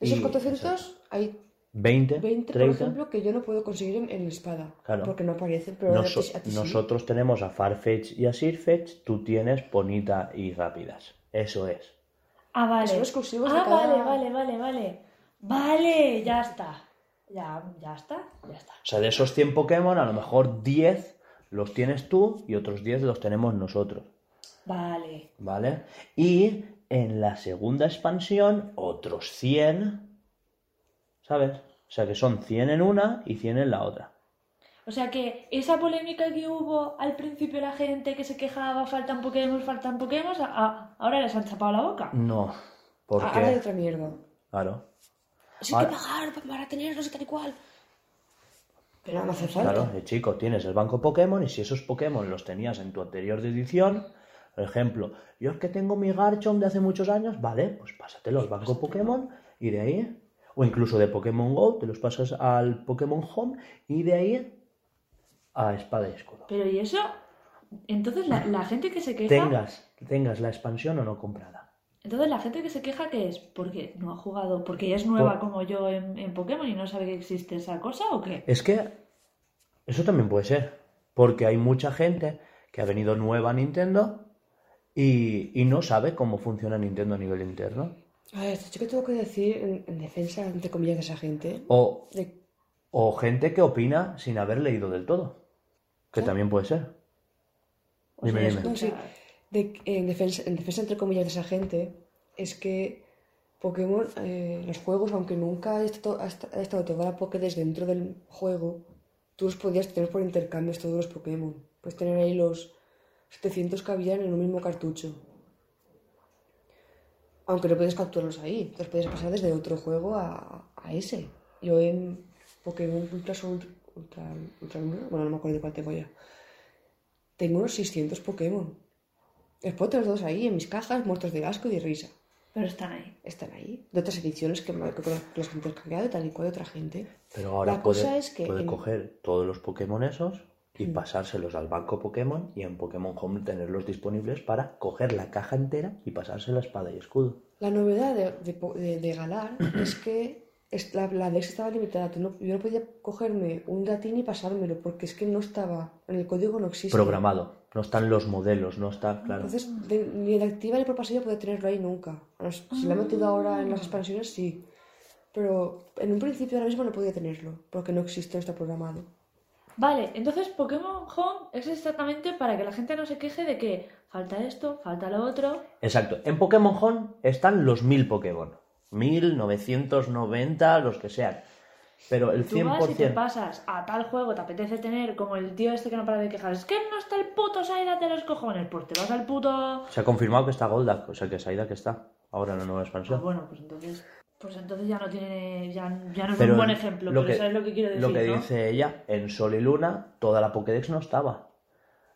De esos Y- 400 hay 20, 20, 30. por ejemplo, que yo no puedo conseguir en, en la espada. Claro. Porque no aparecen, pero a ti- a ti sí. nosotros tenemos a Farfetch y a Sirfetch, tú tienes Ponita y Rápidas. Eso es. Ah, vale. Son exclusivos de ah, cada- vale, vale, vale, vale. Vale, ya está. Ya, ya está, ya está. O sea, de esos 100 Pokémon, a lo mejor 10 los tienes tú y otros 10 los tenemos nosotros. Vale. ¿Vale? Y en la segunda expansión, otros 100. ¿Sabes? O sea que son 100 en una y 100 en la otra. O sea que esa polémica que hubo al principio la gente que se quejaba, faltan Pokémon, faltan Pokémon, ahora les han chapado la boca. No. Porque. Ahora hay otra mierda. Claro. Sí hay que pagar pa- para tenerlos y tal y cual. Pero no hace falta. Claro, chico, tienes el banco Pokémon y si esos Pokémon los tenías en tu anterior edición, por ejemplo, yo es que tengo mi Garchomp de hace muchos años, vale, pues pásatelo al banco Pokémon y de ahí, o incluso de Pokémon Go, te los pasas al Pokémon Home y de ahí a Espada y Escudo. Pero ¿y eso? Entonces la, la gente que se queja... Tengas, tengas la expansión o no comprada. Entonces la gente que se queja que es porque no ha jugado, porque ella es nueva Por- como yo en, en Pokémon y no sabe que existe esa cosa o qué? Es que eso también puede ser, porque hay mucha gente que ha venido nueva a Nintendo y, y no sabe cómo funciona Nintendo a nivel interno. A ver, esto que tengo que decir en, en defensa, entre comillas, de esa gente. O, De, o gente que opina sin haber leído del todo, que Sí. también puede ser. O Dime, sea, dime. sí, de- en, defensa, en defensa, entre comillas, de esa gente, es que Pokémon, eh, los juegos, aunque nunca haya estado, ha esta- ha estado toda la Pokédex dentro del juego, tú los podías tener por intercambios todos los Pokémon. Puedes tener ahí los 700 que habían en un mismo cartucho. Aunque no puedes capturarlos ahí, los puedes pasar desde otro juego a, a ese. Yo en Pokémon Ultra Sol, Ultra, Ultra Luna, bueno, no me acuerdo de cuál tengo ya. Tengo unos 600 Pokémon. Los puedo tener todos ahí, en mis cajas, muertos de asco y de risa. Pero están ahí. Están ahí. De otras ediciones que, me- que, que los han intercambiado, tal y cual de otra gente. Pero ahora La puede, cosa es que puede en- coger todos los Pokémon esos y pasárselos al banco Pokémon y en Pokémon Home tenerlos disponibles para coger la caja entera y pasársela a espada y escudo. La novedad de, de, po- de- de Galar es que la, la Dex estaba limitada. Tú no- yo no podía cogerme un datín y pasármelo porque es que no estaba. En el código no existe. Programado. No están los modelos, no está, claro. Entonces, de- ni de activa ni por pasiva puede tenerlo ahí nunca. Si lo he metido ahora en las expansiones, sí. Pero en un principio ahora mismo no podía tenerlo porque no existe, no está programado. Vale, entonces Pokémon Home es exactamente para que la gente no se queje de que falta esto, falta lo otro. Exacto. En Pokémon Home están los 1000 Pokémon. 1990, los que sean. Pero el Tú vas y te 100%. pasas a tal juego, te apetece tener como el tío este que no para de quejar. Es que no está el puto Saida de los cojones. Pues te vas al puto. Se ha confirmado que está Goldak, o sea que Saida que está ahora en la nueva Ah, expansión. bueno, pues entonces. Pues entonces ya no tiene. Ya, ya no es Pero un buen ejemplo. lo pero que- ¿sabes lo que quiero decir? Lo que no? dice ella, en Sol y Luna, toda la Pokédex no estaba.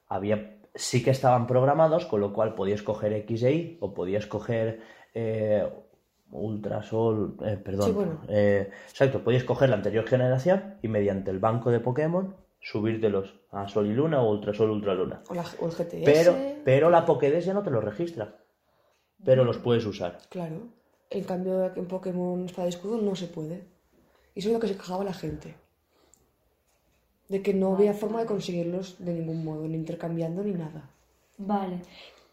Había, sí que estaban programados, con lo cual podías coger X e Y o podías coger eh, Ultrasol, eh, perdón. Sí, bueno. eh, exacto, podías coger la anterior generación y mediante el banco de Pokémon subírtelos a Sol y Luna o Ultrasol, Ultraluna. O, la, o el GTS. Pero, pero la Pokédex ya no te los registra. Pero los puedes usar. Claro. En cambio, en Pokémon Espada y Escudo no se puede. Y eso es lo que se quejaba la gente. De que no había forma de conseguirlos de ningún modo, ni intercambiando ni nada. Vale.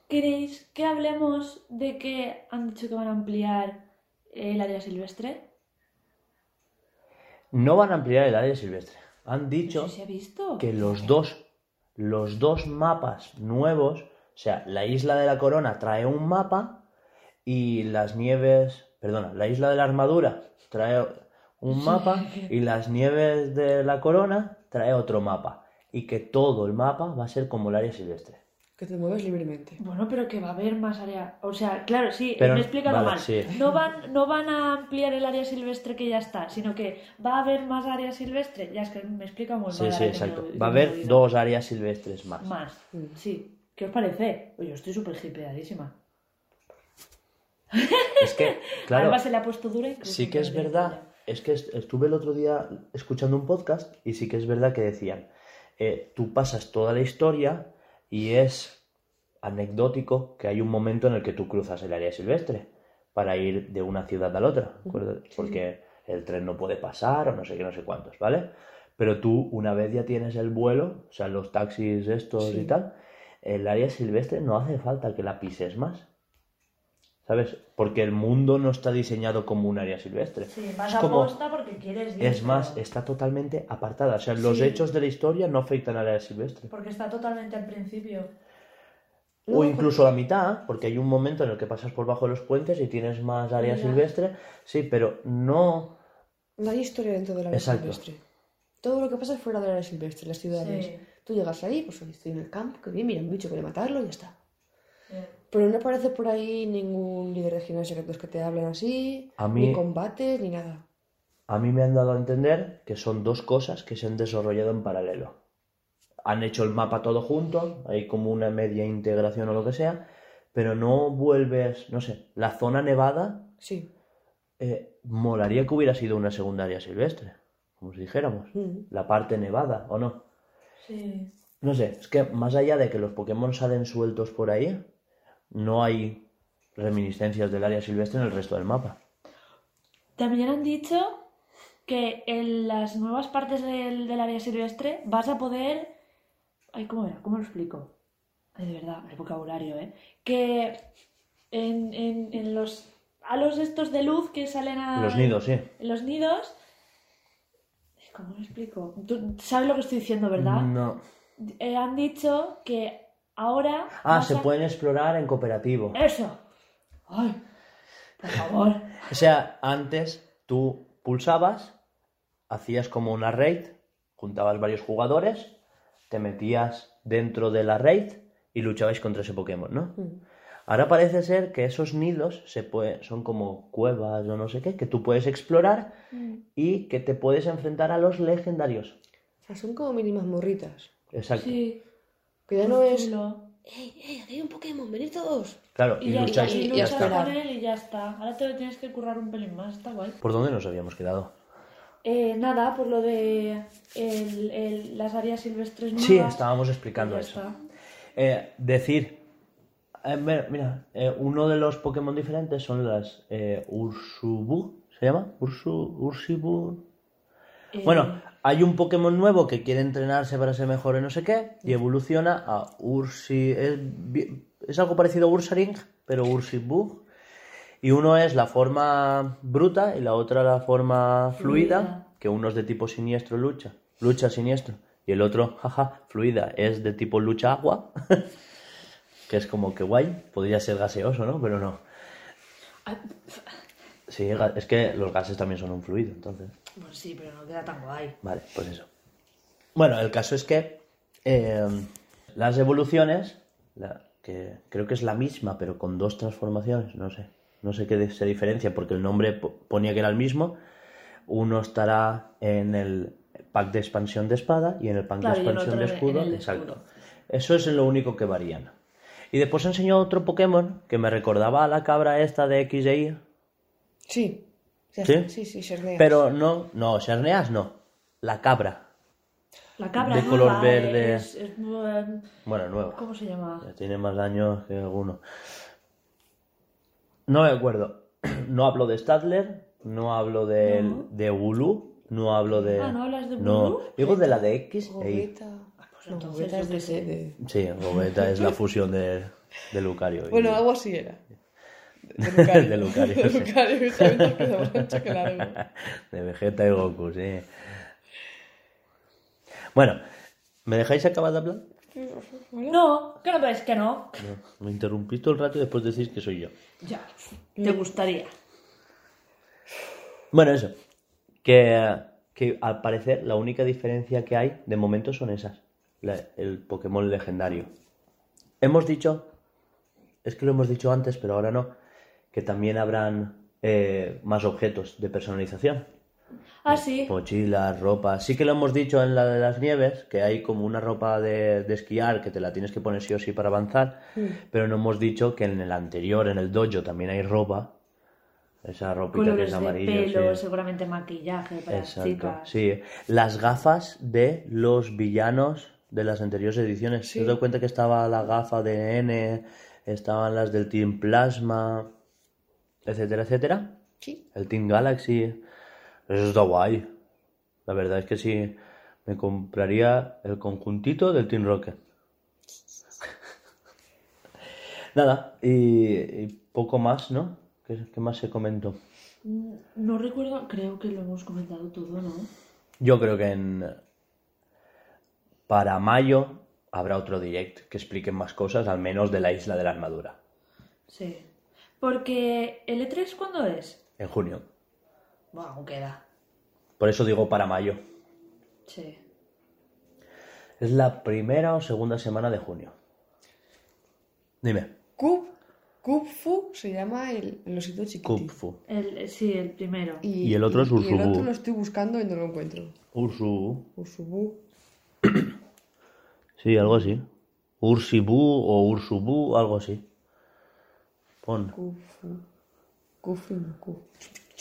¿Queréis que hablemos de que han dicho que van a ampliar el área silvestre? No van a ampliar el área silvestre. Han dicho ¿Eso se ha visto? que los dos, los dos mapas nuevos, o sea, la isla de la corona trae un mapa y las nieves, perdona, la isla de la armadura trae un mapa y las nieves de la corona trae otro mapa y que todo el mapa va a ser como el área silvestre. Que te mueves libremente. Bueno, pero que va a haber más área. O sea, claro, sí, Pero- me he explicado vale, mal. sí. No, van, no van a ampliar el área silvestre que ya está, sino que va a haber más área silvestre. Ya es que me explica muy Sí, mal. sí, me exacto. Va a haber dos áreas silvestres más. Más, Mm. sí. ¿Qué os parece? Oye, yo estoy súper hipeadísima. Es que, claro, Además se le ha puesto dura y Sí que es verdad, es que est- estuve el otro día escuchando un podcast y sí que es verdad que decían, eh, tú pasas toda la historia y es anecdótico que hay un momento en el que tú cruzas el área silvestre para ir de una ciudad a la otra, porque el tren no puede pasar o no sé qué, no sé cuántos, ¿vale? Pero tú una vez ya tienes el vuelo, o sea, los taxis estos Sí. y tal, el área silvestre no hace falta que la pises más. ¿Sabes? Porque el mundo no está diseñado como un área silvestre. Sí, vas Es a como- posta porque quieres ir, es más, pero- está totalmente apartada. O sea, los Sí. hechos de la historia no afectan al área silvestre. Porque está totalmente al principio. O incluso la mitad, porque hay un momento en el que pasas por bajo de los puentes y tienes más área silvestre. Sí, pero no. No hay historia dentro del área Exacto. silvestre. Todo lo que pasa es fuera del área silvestre, las ciudades. Sí. Tú llegas ahí, pues estoy en el campo, que bien, mira, un bicho, quiere matarlo y ya está. Pero no aparece por ahí ningún líder regional secretos que te hablen así, A mí- ni combates, ni nada. A mí me han dado a entender que son dos cosas que se han desarrollado en paralelo. Han hecho el mapa todo junto, hay como una media integración o lo que sea, pero no vuelves, no sé, la zona nevada Sí. eh, molaría que hubiera sido una secundaria silvestre, como si dijéramos. Mm. La parte nevada, ¿o no? sí. No sé, es que más allá de que los Pokémon salen sueltos por ahí, no hay reminiscencias del área silvestre en el resto del mapa. También han dicho que en las nuevas partes del, del área silvestre vas a poder. Ay, ¿cómo era? ¿Cómo lo explico? Ay, de verdad, el vocabulario, ¿eh? Que en, en, en los halos estos de luz que salen a. Los nidos, sí. En los nidos. ¿Cómo lo explico? Tú sabes lo que estoy diciendo, ¿verdad? No. Eh, han dicho que ahora. Ah, se a- pueden explorar en cooperativo. ¡Eso! ¡Ay! Por favor. O sea, antes tú pulsabas, hacías como una raid, juntabas varios jugadores, te metías dentro de la raid y luchabais contra ese Pokémon, ¿no? Mm. Ahora parece ser que esos nidos se puede- son como cuevas o no sé qué, que tú puedes explorar y que te puedes enfrentar a los legendarios. O sea, son como mínimas morritas. Exacto. Sí. Que ya no es. ¡Ey, ey, aquí hay un Pokémon! ¡Venid todos! Claro, Y, y, ya, lucháis. y y luchas esperar. con él y ya está. Ahora te lo tienes que currar un pelín más, está guay. ¿Por dónde nos habíamos quedado? Eh, nada, por lo de el- el- las áreas silvestres nuevas. Sí, estábamos explicando eso. está. Eh, decir, eh, mira, mira, eh, uno de los Pokémon diferentes son las eh, Ursubu, ¿se llama? Ursu, Ursibu. Eh, Bueno, hay un Pokémon nuevo que quiere entrenarse para ser mejor en no sé qué y evoluciona a Ursi. Es, algo parecido a Ursaring, pero Ursibug. Y uno es la forma bruta y la otra la forma fluida, Fluida. que uno es de tipo siniestro lucha, lucha siniestro. Y el otro, jaja, fluida, es de tipo lucha agua. que es como que guay, podría ser gaseoso, ¿no? Pero no. ah, Sí, es que los gases también son un fluido, entonces. Pues sí, pero no queda tan guay. Vale, pues eso. Bueno, el caso es que eh, las evoluciones, la- que creo que es la misma, pero con dos transformaciones, no sé. No sé qué se diferencia, porque el nombre po- ponía que era el mismo. Uno estará en el pack de expansión de espada y en el pack Claro, de expansión de en escudo. el Exacto. escudo. Eso es lo único que varían. Y después enseñó otro Pokémon que me recordaba a la cabra esta de X e Y, Sí. ¿Sí? Sí, sí, Xerneas. pero no, no, Xerneas no, la cabra. La cabra De nueva color verde. Es, es, eh, Bueno, nueva. ¿Cómo se llama? Ya tiene más años que alguno. No me acuerdo. No hablo de Stadler, no hablo de, No. de Ulu, no hablo de. Ah, ¿no hablas de No, Ulu? digo de la de X e. Gogeta. pues no, entonces Gogeta es de- Sí, Gogeta es la fusión de, de Lucario. y- Bueno, algo así era. De Lucario. De Lucario, De que. De Vegeta y Goku, sí. Bueno, ¿me dejáis acabar de hablar? No, que no ves que no. No, me interrumpís todo el rato y después decís que soy yo. Ya, te gustaría. Bueno, eso. Que, que al parecer la única diferencia que hay de momento son esas. La- el Pokémon legendario. Hemos dicho, es que lo hemos dicho antes, pero ahora no, que también habrán eh, más objetos de personalización. Ah, sí. Mochilas, ropa. Sí que lo hemos dicho en la de las nieves, que hay como una ropa de, de esquiar que te la tienes que poner sí o sí para avanzar, pero no hemos dicho que en el anterior, en el dojo, también hay ropa. Esa ropita que es de amarillo. pelo, sí. seguramente maquillaje para las chicas. sí. Las gafas de los villanos de las anteriores ediciones. Sí. ¿Te das cuenta que estaba la gafa de N, estaban las del Team Plasma, etcétera, etcétera? Sí. El Team Galaxy. Eso está guay. La verdad es que sí, me compraría el conjuntito del Team Rocket. Nada, y, y poco más, ¿no? ¿Qué, qué más se comentó? Mm, No recuerdo, creo que lo hemos comentado todo, ¿no? Yo creo que en para mayo habrá otro direct que explique más cosas, al menos de la isla de la armadura, Sí. Porque el E3 ¿cuándo es? en junio. Bueno, aún queda. Por eso digo para mayo. Sí. Es la primera o segunda semana de junio. Dime, Cup, Cupfu se llama el, el osito chiquitito. Kupfu. El, sí, el primero. Y el otro es Y el Ursubu. otro lo estoy buscando y no lo encuentro. Ursu. Ursubu. Sí, algo así. Ursibu o Ursubu, algo así. Pon. No.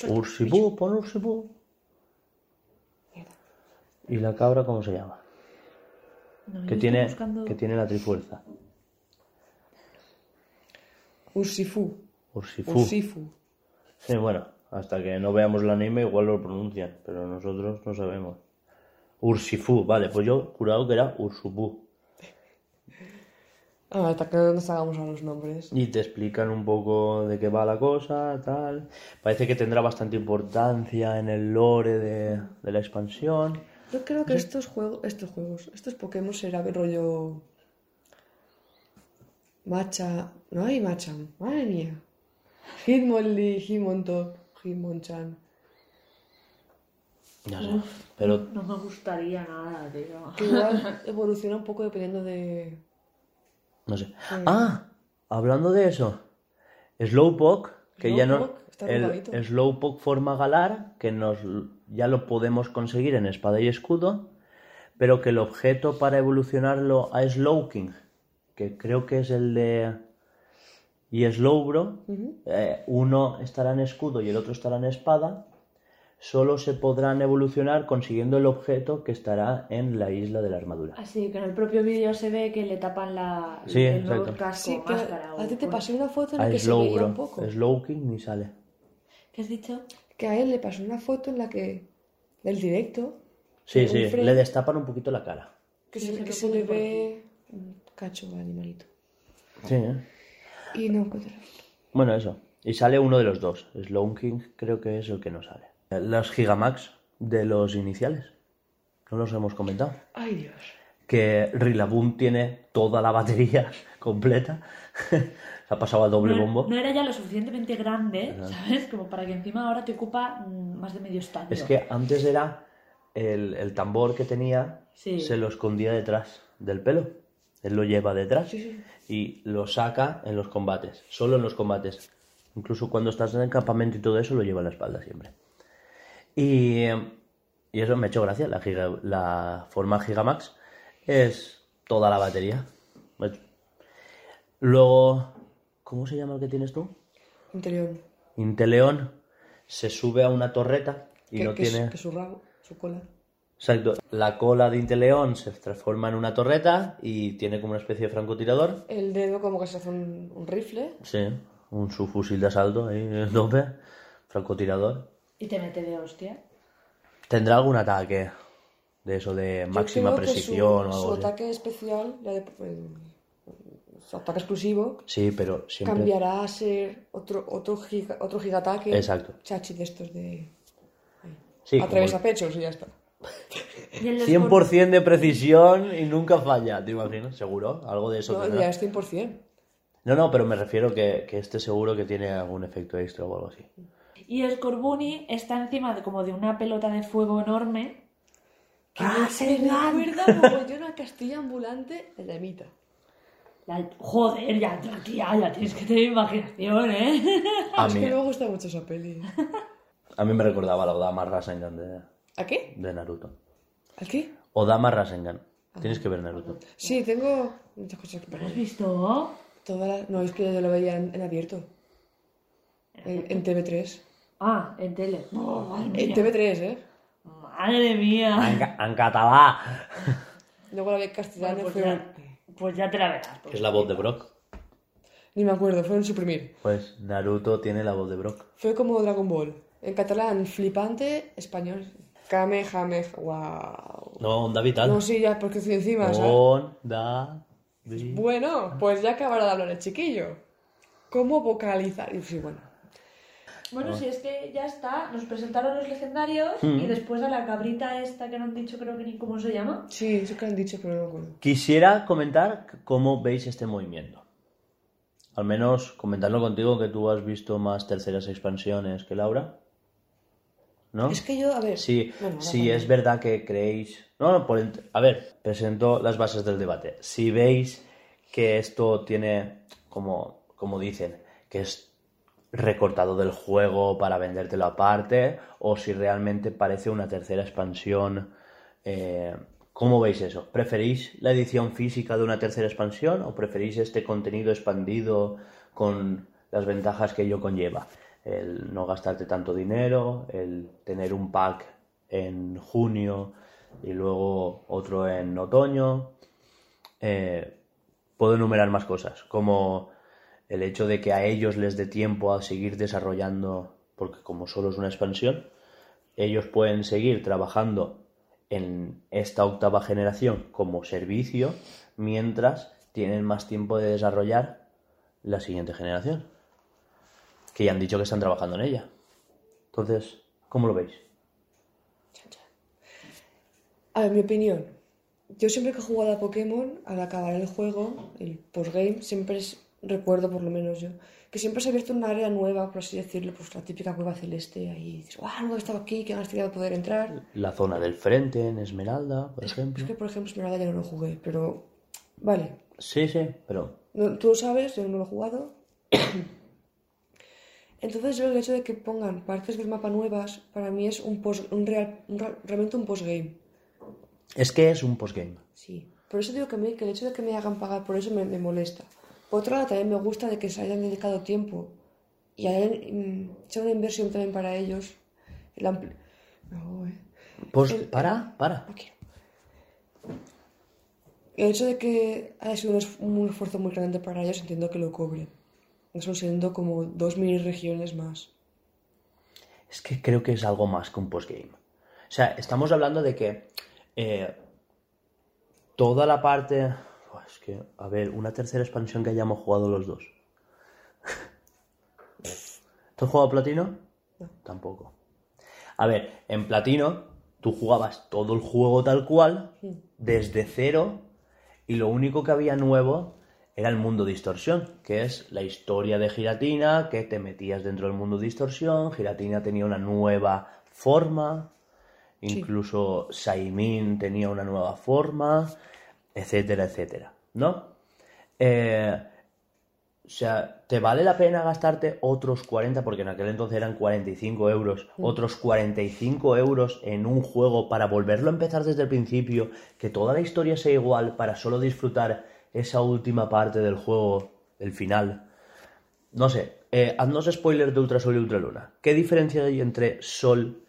Ursibu, pon Ursibu. ¿Y la cabra cómo se llama? No, Que tiene, buscando- que tiene la trifuerza. Ursifu. Ursifu. Ursifu. Sí, bueno, hasta que no veamos el anime igual lo pronuncian, pero nosotros no sabemos. Ursifu, vale, pues yo jurado que era Ursubu. Ah, hasta que no nos hagamos a los nombres. Y te explican un poco de qué va la cosa, tal. Parece que tendrá bastante importancia en el lore de, de la expansión. Yo creo que estos juegos, estos juegos, estos Pokémon será de rollo Macha, no hay Machamp, madre mía. Hitmonlee, Hitmontop, Hitmonchan. No sé, pero No me gustaría nada, tío. Que igual evoluciona un poco dependiendo de. No sé. Ah, hablando de eso, Slowpoke, que ya no Slowpoke, está el. Slowpoke forma galar, que nos ya lo podemos conseguir en espada y escudo, pero que el objeto para evolucionarlo a Slowking, que creo que es el de y Slowbro, eh, uno estará en escudo y el otro estará en espada, solo se podrán evolucionar consiguiendo el objeto que estará en la isla de la armadura. Así que en el propio vídeo se ve que le tapan la, Sí, el nuevo exacto. casco, Sí, máscara. o a ti te pasó una foto en la A que se veía un poco. Slowking ni sale. ¿Qué has dicho? Que a él le pasó una foto en la que. del directo. Sí, sí, frame. le destapan un poquito la cara. Que se, que se le ve un cacho al animalito. Sí, ¿eh? Y no encuentro. Bueno, eso. Y sale uno de los dos. Slow King creo que es el que no sale. Los Gigamax de los iniciales. No los hemos comentado. Ay Dios. que Rillaboom tiene toda la batería completa. Se ha pasado a doble no, bombo. no era ya lo suficientemente grande, ¿sabes? Como para que encima ahora te ocupa mm, más de medio estadio. Es que antes era el, el tambor que tenía, Sí. se lo escondía detrás del pelo. Él lo lleva detrás Sí, sí. y lo saca en los combates, solo en los combates. Incluso cuando estás en el campamento y todo eso, lo lleva en la espalda siempre. Y, y eso me ha hecho gracia. La, giga- la forma Gigamax es toda la batería. Luego, ¿cómo se llama el que tienes tú? Interior. Inteleón se sube a una torreta y que, no que tiene... que su rabo, su cola. Exacto. La cola de Inteleón se transforma en una torreta y tiene como una especie de francotirador. El dedo como que se hace un, un rifle. Sí, un subfusil de asalto ahí en tope, francotirador. Y te mete de hostia. ¿Tendrá algún ataque de eso de Yo máxima que precisión su, o su algo así? ataque especial, ya de- el- su ataque exclusivo, Sí, pero siempre... cambiará a ser otro, otro, giga, otro gigataque. Exacto. Chachi de estos de. Sí, Atraviesa como pechos y ya está. Y el 100% de precisión y nunca falla, ¿te imaginas? ¿Seguro? Algo de eso No, tendrá. ya es 100%. No, no, pero me refiero que, que este seguro que tiene algún efecto extra o algo así. Y el Scorbunny está encima de como de una pelota de fuego enorme. Ah, se me acuerda mogollón a Castilla Ambulante de la Joder, ya, tía, ya tienes que tener imaginación, ¿eh? A Es mí, que no me gusta mucho esa peli. a mí me recordaba la Odama Rasengan de, ¿A qué? de Naruto. ¿A qué? Odama Rasengan. Tienes que ver Naruto. Sí, tengo muchas cosas que ¿Lo ver. has visto? Toda la- No, es que yo lo veía en, en abierto. En, en TV3. Ah, en tele. Oh, En mía. TV3, ¿eh? Madre mía. En, ca- en catalá. Luego la vi en castellano Pues fue... ya, pues ya te la verás. pues. Es la voz de Brock. Ni me acuerdo, fue en suprimir. Pues Naruto tiene la voz de Brock. Fue como Dragon Ball. En catalán, flipante, español. Kamehameha, wow. No, Onda Vital. No, sí, ya, porque estoy encima, ¿sabes? Onda Vi- Bueno, pues ya acabará de hablar el chiquillo. ¿Cómo vocalizar? Y sí, bueno. Bueno, si es que ya está, nos presentaron los legendarios Mm. y después a la cabrita esta que no han dicho creo que ni cómo se llama. Sí, eso que han dicho, pero no me acuerdo. Quisiera comentar cómo veis este movimiento. Al menos comentarlo contigo, que tú has visto más terceras expansiones que Laura. ¿No? Es que yo, a ver... Sí, bueno, sí, es verdad que creéis. No, no, por a ver, presento las bases del debate. Si veis que esto tiene, como, como dicen, que es recortado del juego para vendértelo aparte, o si realmente parece una tercera expansión. eh, ¿Cómo veis eso? ¿Preferís la edición física de una tercera expansión o preferís este contenido expandido con las ventajas que ello conlleva? El no gastarte tanto dinero, el tener un pack en junio y luego otro en otoño. Eh, puedo enumerar más cosas, como el hecho de que a ellos les dé tiempo a seguir desarrollando, porque como solo es una expansión, ellos pueden seguir trabajando en esta octava generación como servicio mientras tienen más tiempo de desarrollar la siguiente generación. Que ya han dicho que están trabajando en ella. Entonces, ¿cómo lo veis? A ver, mi opinión. Yo siempre que he jugado a Pokémon, al acabar el juego, el postgame, siempre es- recuerdo, por lo menos yo, que siempre se ha abierto una área nueva, por así decirlo, pues la típica cueva celeste. Ahí dices, ¡guau! He estado aquí, que ganas de poder entrar. La zona del frente en Esmeralda, por ejemplo. Es que, por ejemplo, Esmeralda ya no lo jugué, pero. Vale, Sí, sí, pero No, tú lo sabes, yo no lo he jugado. Entonces yo el hecho de que pongan partes del mapa nuevas, para mí es un, post, un, real, un realmente un postgame. es que es un postgame. Sí. Por eso digo que, a mí, que el hecho de que me hagan pagar por eso me, me molesta. Por otro lado, también me gusta de que se hayan dedicado tiempo y hayan mm, hecho una inversión también para ellos. El ampli- No, eh. Pues El- para, para. Quiero. El hecho de que haya sido un, es- un esfuerzo muy grande para ellos, entiendo que lo cobren. Son siendo como dos mini regiones más. Es que creo que es algo más que un postgame. O sea, estamos hablando de que eh, toda la parte... Es que, a ver, una tercera expansión que hayamos jugado los dos. ¿Tú has jugado Platino? No. Tampoco. A ver, en Platino tú jugabas todo el juego tal cual, desde cero, y lo único que había nuevo era el mundo distorsión, que es la historia de Giratina, que te metías dentro del mundo distorsión, Giratina tenía una nueva forma, incluso Saimin tenía una nueva forma, etcétera, etcétera, ¿no? Eh, o sea, ¿te vale la pena gastarte otros 40, porque en aquel entonces eran 45 euros, otros 45 euros en un juego para volverlo a empezar desde el principio, que toda la historia sea igual, para solo disfrutar esa última parte del juego, el final? No sé, eh, haznos spoilers de Ultrasol y Ultraluna. ¿Qué diferencia hay entre Sol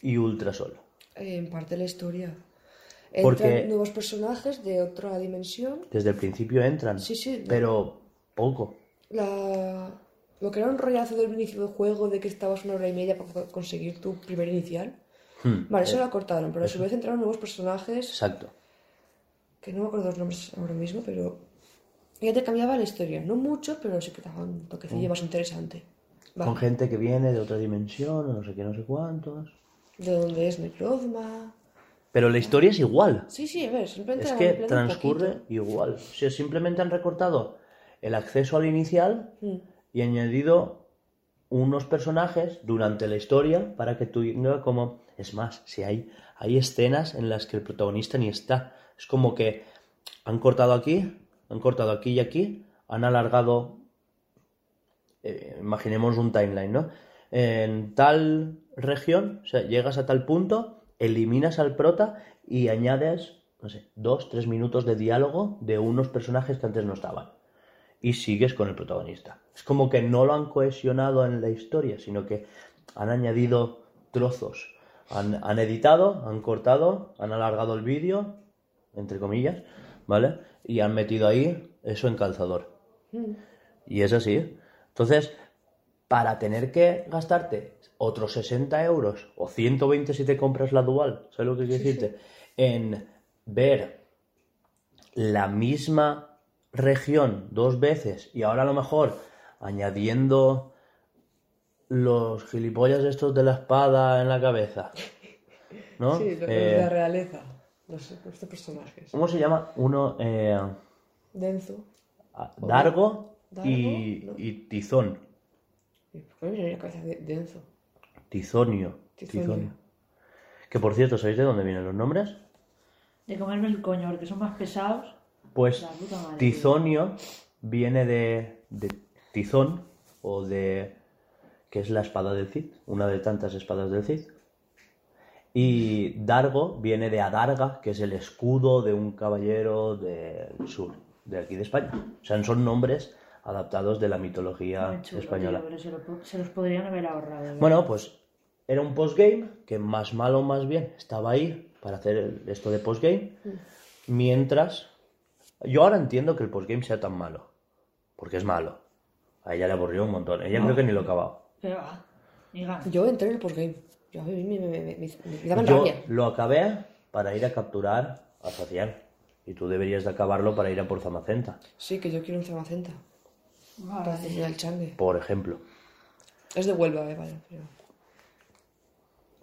y Ultrasol? Eh, en parte la historia. Entran Porque- nuevos personajes de otra dimensión. Desde el principio entran, Sí, sí. pero poco. La... Lo que era un rollazo del inicio del juego de que estabas una hora y media para conseguir tu primer inicial. Hmm, Vale, eso lo cortaron, pero a su vez entraron nuevos personajes Exacto. que no me acuerdo los nombres ahora mismo, pero ya te cambiaba la historia. No mucho, pero sí que te un toquecillo más interesante. Vale. Con gente que viene de otra dimensión, o no sé qué, no sé cuántos. De dónde es Necrozma. Pero la historia es igual. Sí, sí, a ver, simplemente Es que transcurre igual. O sea, simplemente han recortado el acceso al inicial Mm. y añadido unos personajes durante la historia para que tú no como es más si hay hay escenas en las que el protagonista ni está es como que han cortado aquí han cortado aquí y aquí han alargado eh, imaginemos un timeline no en tal región o sea llegas a tal punto eliminas al prota y añades no sé dos tres minutos de diálogo de unos personajes que antes no estaban y sigues con el protagonista. Es como que no lo han cohesionado en la historia, sino que han añadido trozos. Han, han editado, han cortado, han alargado el vídeo, entre comillas, ¿vale? Y han metido ahí eso en calzador. Y es así. Entonces, para tener que gastarte otros 60 euros o 120 si te compras la dual, ¿sabes lo que quiero decirte? En ver la misma región dos veces y ahora a lo mejor añadiendo los gilipollas estos de la espada en la cabeza. ¿No? Sí, lo Eh, de la realeza. Los, estos personajes. ¿Cómo se llama? Uno, eh, Denzo. a- Dargo, y, Dargo, ¿no? y Tizón. ¿Y ¿Por qué me viene la cabeza de Denzo? Tizonio. Tizonio. Tizonio. Que por cierto, ¿sabéis de dónde vienen los nombres? De comerme el coño, porque son más pesados. Pues madre. Tizonio viene de, de tizón o de que es la espada del Cid, una de tantas espadas del Cid. Y Dargo viene de Adarga, que es el escudo de un caballero del sur, de aquí de España. O sea, son nombres adaptados de la mitología chulo, española. tío, pero se, lo- se los podrían haber ahorrado. ¿verdad? Bueno, pues era un postgame que más malo más bien estaba ahí para hacer el- esto de postgame. Mientras, yo ahora entiendo que el postgame sea tan malo, porque es malo. A ella le aburrió un montón. Ella creo que ni lo ha acabado. Pero va, ni ganas. Yo entré en el postgame. Yo, me, me, me, me, me- me daban Yo rabia. lo acabé para ir a capturar a Facial. Y tú deberías de acabarlo para ir a por Zamacenta, Sí, que yo quiero un Zamacenta. Para Vale. hacer el changue. por ejemplo. Es de Huelva, eh. Pero...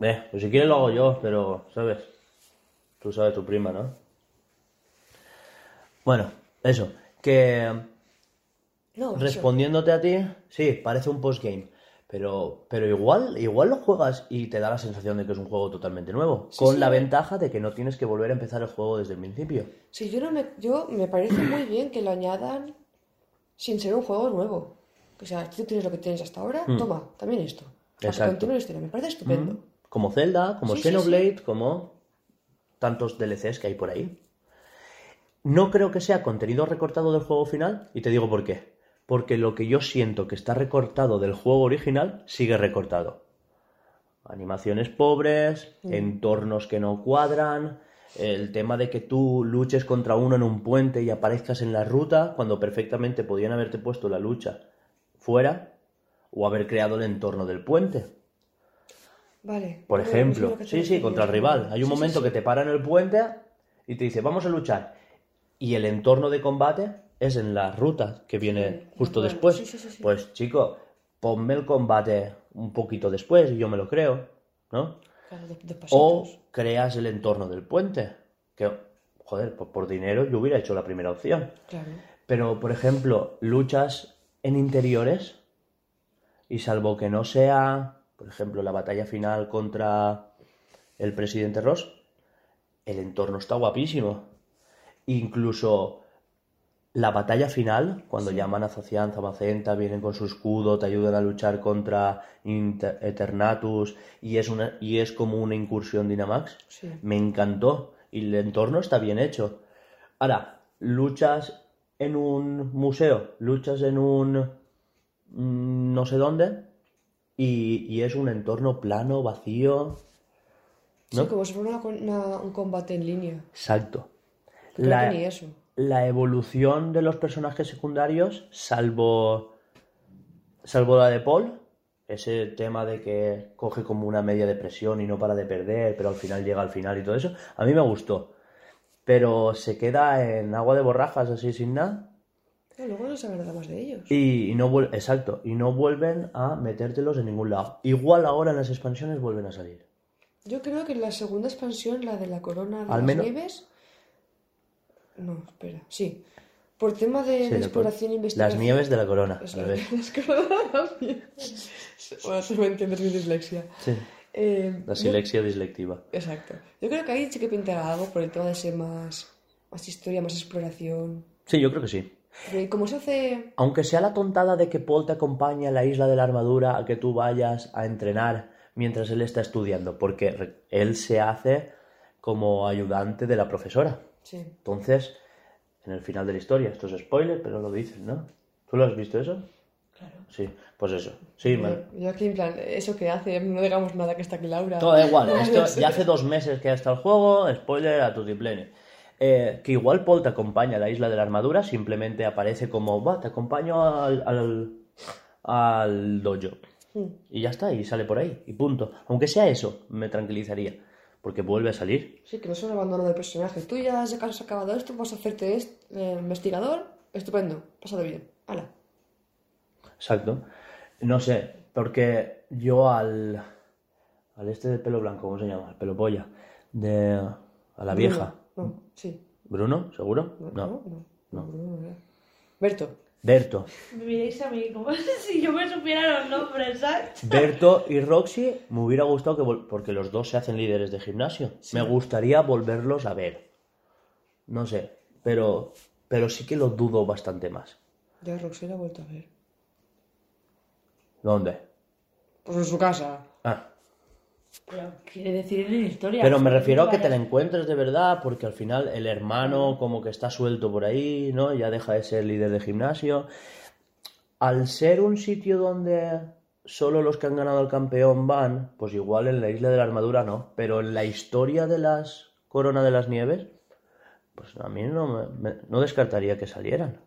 Eh, pues si quieres lo hago yo, pero, ¿sabes? Tú sabes tu prima, ¿no? Bueno, eso. Que No, respondiéndote a ti, sí, parece un postgame. Pero, pero igual, igual lo juegas y te da la sensación de que es un juego totalmente nuevo. con sí. la ventaja de que no tienes que volver a empezar el juego desde el principio. Sí, yo, no me, yo me parece muy bien que lo añadan sin ser un juego nuevo. O sea, tú tienes lo que tienes hasta ahora, toma, también esto. Hmm. Exacto. Hmm. continúe la historia. Me parece estupendo. Como Zelda, como Sí, sí, Xenoblade, como tantos DLCs que hay por ahí. No creo que sea contenido recortado del juego final y te digo por qué. Porque lo que yo siento que está recortado del juego original sigue recortado. Animaciones pobres, entornos que no cuadran, el tema de que tú luches contra uno en un puente y aparezcas en la ruta cuando perfectamente podían haberte puesto la lucha fuera o haber creado el entorno del puente. Vale. Por ejemplo, sí, sí, contra el rival. Hay un Sí, momento sí. que te para en el puente y te dice, vamos a luchar. Y el entorno de combate es en la ruta que viene justo después. Pues chico, ponme el combate un poquito después y yo me lo creo, ¿no? Claro, dos O creas el entorno del puente. Que, joder, por, por dinero yo hubiera hecho la primera opción. Claro. Pero, por ejemplo, luchas en interiores y salvo que no sea, por ejemplo, la batalla final contra el presidente Ross, el entorno está guapísimo. Incluso la batalla final, cuando llaman a Zacian, Zamacenta, vienen con su escudo, te ayudan a luchar contra Inter- Eternatus y es, una, y es como una incursión Dynamax, Sí. me encantó y el entorno está bien hecho. Ahora, luchas en un museo, luchas en un mm, no sé dónde y, y es un entorno plano, vacío. Sí, ¿No? como si fuera una con- una- un combate en línea. Exacto. Creo La, que ni eso. la evolución de los personajes secundarios, salvo, salvo la de Paul, ese tema de que coge como una media depresión y no para de perder, pero al final llega al final y todo eso, a mí me gustó. Pero se queda en agua de borrajas así sin nada Luego no se sabe nada más de ellos. y, y no vuel- exacto, y no vuelven a metértelos en ningún lado. Igual ahora en las expansiones vuelven a salir. Yo creo que en la segunda expansión, la de la corona de Al las menos- nieves. No, espera, sí. Por tema de, Sí, de la exploración e investigación. Las nieves de la corona, las coronas, las nieves. Bueno, tú me entiendes mi dislexia. Sí, Eh, la yo- silexia dislectiva. Exacto. Yo creo que ahí sí que pintará algo por el tema de ser más, más historia, más exploración. Sí, yo creo que sí. Como se hace. Aunque sea la tontada de que Paul te acompañe a la isla de la armadura a que tú vayas a entrenar mientras él está estudiando, porque él se hace como ayudante de la profesora. Sí. Entonces, en el final de la historia, esto es spoiler, pero lo dicen, ¿no? ¿Tú lo has visto eso? Claro. Sí, pues eso. Sí, me- Yo, aquí, en plan, eso que hace, no digamos nada que está aquí Laura. Todo igual. Esto ya hace dos meses que está el juego, spoiler a tutiplene. Eh, que igual Paul te acompaña a la isla de la armadura, simplemente aparece como, va, te acompaño al, al, al dojo. Mm. Y ya está, y sale por ahí, y punto. Aunque sea eso, me tranquilizaría, porque vuelve a salir. Sí, que no es un abandono del personaje. Tú ya has acabado esto, vas a hacerte este, investigador. Estupendo, pasado bien. Hala. Exacto. No sé, porque yo al, al este de pelo blanco, ¿cómo se llama? El pelo polla. De, a la vieja. No, sí. ¿Bruno? ¿Seguro? No, No. no. no, no, Bruno no. Berto. Berto. Me miréis a mí como si yo me supiera los nombres, ¿sabes? Berto y Roxy me hubiera gustado que vol- porque los dos se hacen líderes de gimnasio. Me gustaría volverlos a ver. No sé, pero pero sí que lo dudo bastante más. Ya Roxy la ha vuelto a ver. ¿Dónde? Pues en su casa. Ah, Pero quiere decir en historia. pero me refiero a que te la encuentres de verdad, porque al final el hermano como que está suelto por ahí, ¿no? Ya deja de ser líder de gimnasio. Al ser un sitio donde solo los que han ganado el campeón van, pues igual en la isla de la armadura no, pero en la historia de las Corona de las Nieves, pues a mí no, me- me- no descartaría que salieran.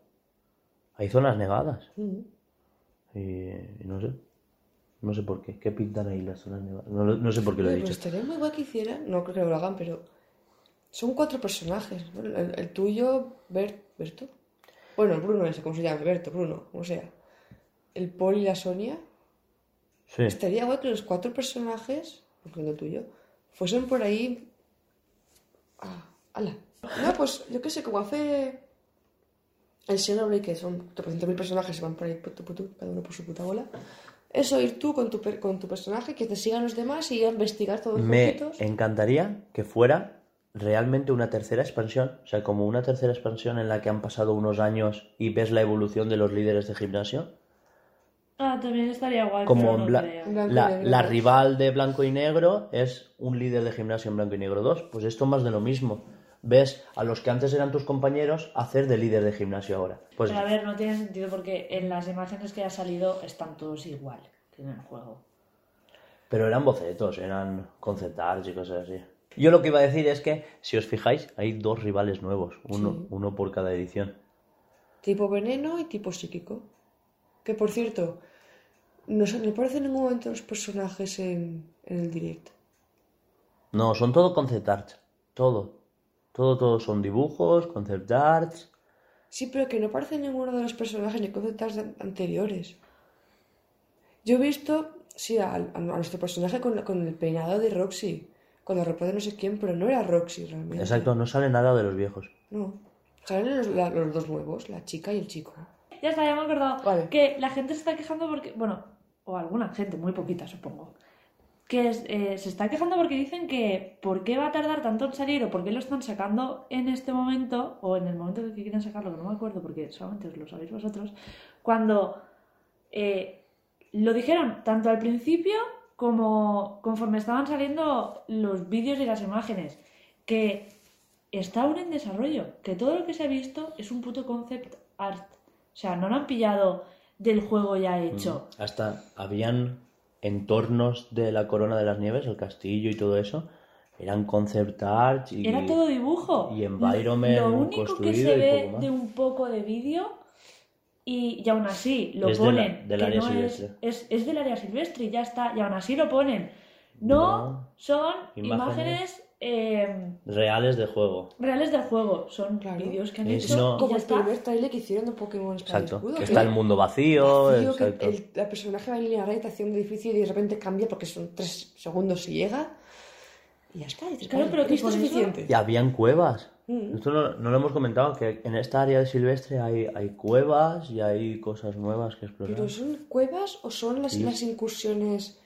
Hay zonas nevadas. Y, y no sé. No sé por qué. ¿Qué pintan ahí las zonas nevadas? No, no sé por qué lo he Oye, pues dicho. estaría muy guay que hicieran. No creo que lo hagan, pero. Son cuatro personajes. ¿no? El, el tuyo, Bert, Berto. Bueno, el Bruno, ese, ¿cómo se llama? Berto, Bruno, como sea. El Paul y la Sonia. Sí. Estaría guay que los cuatro personajes, incluyendo el tuyo, fuesen por ahí. Ah, ala. No, pues yo qué sé, como hace. El Xenoblade, que son 300.000 personajes, se van por ahí, putu, putu, cada uno por su puta bola. Eso, ir tú con tu, per- con tu personaje, que te sigan los demás y ir a investigar todos Me juntitos. encantaría que fuera realmente una tercera expansión. O sea, como una tercera expansión en la que han pasado unos años y ves la evolución de los líderes de gimnasio. Ah, también estaría guay. Como no bla- creo. Blanco y la, negro la rival de Blanco y Negro es un líder de gimnasio en Blanco y Negro 2. Pues esto más de lo mismo. Ves a los que antes eran tus compañeros hacer de líder de gimnasio ahora. Pues Pero a ver, no tiene sentido porque en las imágenes que ha salido están todos igual que en el juego. Pero eran bocetos, eran concept arts y cosas así. Yo lo que iba a decir es que, si os fijáis, hay dos rivales nuevos, uno, Sí. uno por cada edición. Tipo veneno y tipo psíquico. Que por cierto, no, se- no aparecen en ningún momento los personajes en, en el directo. No, son todo concept arts, todo. Todo, todo son dibujos, concept arts. Sí, pero que no aparece ninguno de los personajes ni conceptos an- anteriores. Yo he visto Sí, a, a nuestro personaje con, con el peinado de Roxy. Cuando recuerda no sé quién, pero no era Roxy realmente. Exacto, no sale nada de los viejos. No. Salen los, la- los dos nuevos, la chica y el chico. Ya está, ya me he acordado. Vale. Que la gente se está quejando porque. Bueno, o alguna gente, muy poquita supongo. Que eh, se está quejando porque dicen que ¿por qué va a tardar tanto en salir o por qué lo están sacando en este momento o en el momento en que quieren sacarlo, que no me acuerdo porque solamente os lo sabéis vosotros, cuando eh, lo dijeron tanto al principio como conforme estaban saliendo los vídeos y las imágenes, que está aún en desarrollo, que todo lo que se ha visto es un puto concept art. O sea, no lo han pillado del juego ya hecho. Hasta habían entornos de la corona de las nieves, el castillo y todo eso, eran concept art y, Era todo dibujo. y environment Lo único que construido se y ve poco más. de un poco de vídeo y, y aún así lo Es de la- ponen. del que área no es, silvestre. es, es del área silvestre y ya está. Y aún así lo ponen. No, No. son Imágenes. imágenes, eh, reales de juego. reales del juego. Son Claro. vídeos que han Es- hecho no. Como el está. primer trailer que hicieron de Pokémon Espada Exacto. Escudo, Que está el mundo vacío. vacío, que el, la personaje va en línea recta hacia un edificio y de repente cambia porque son tres segundos y llega. Y ya está. y dices, Claro, pero que esto es suficiente. Y habían cuevas. Mm. Esto no, no lo hemos comentado, que en esta área de silvestre hay, hay cuevas y hay cosas nuevas que explorar. ¿Pero son cuevas o son las, Sí. las incursiones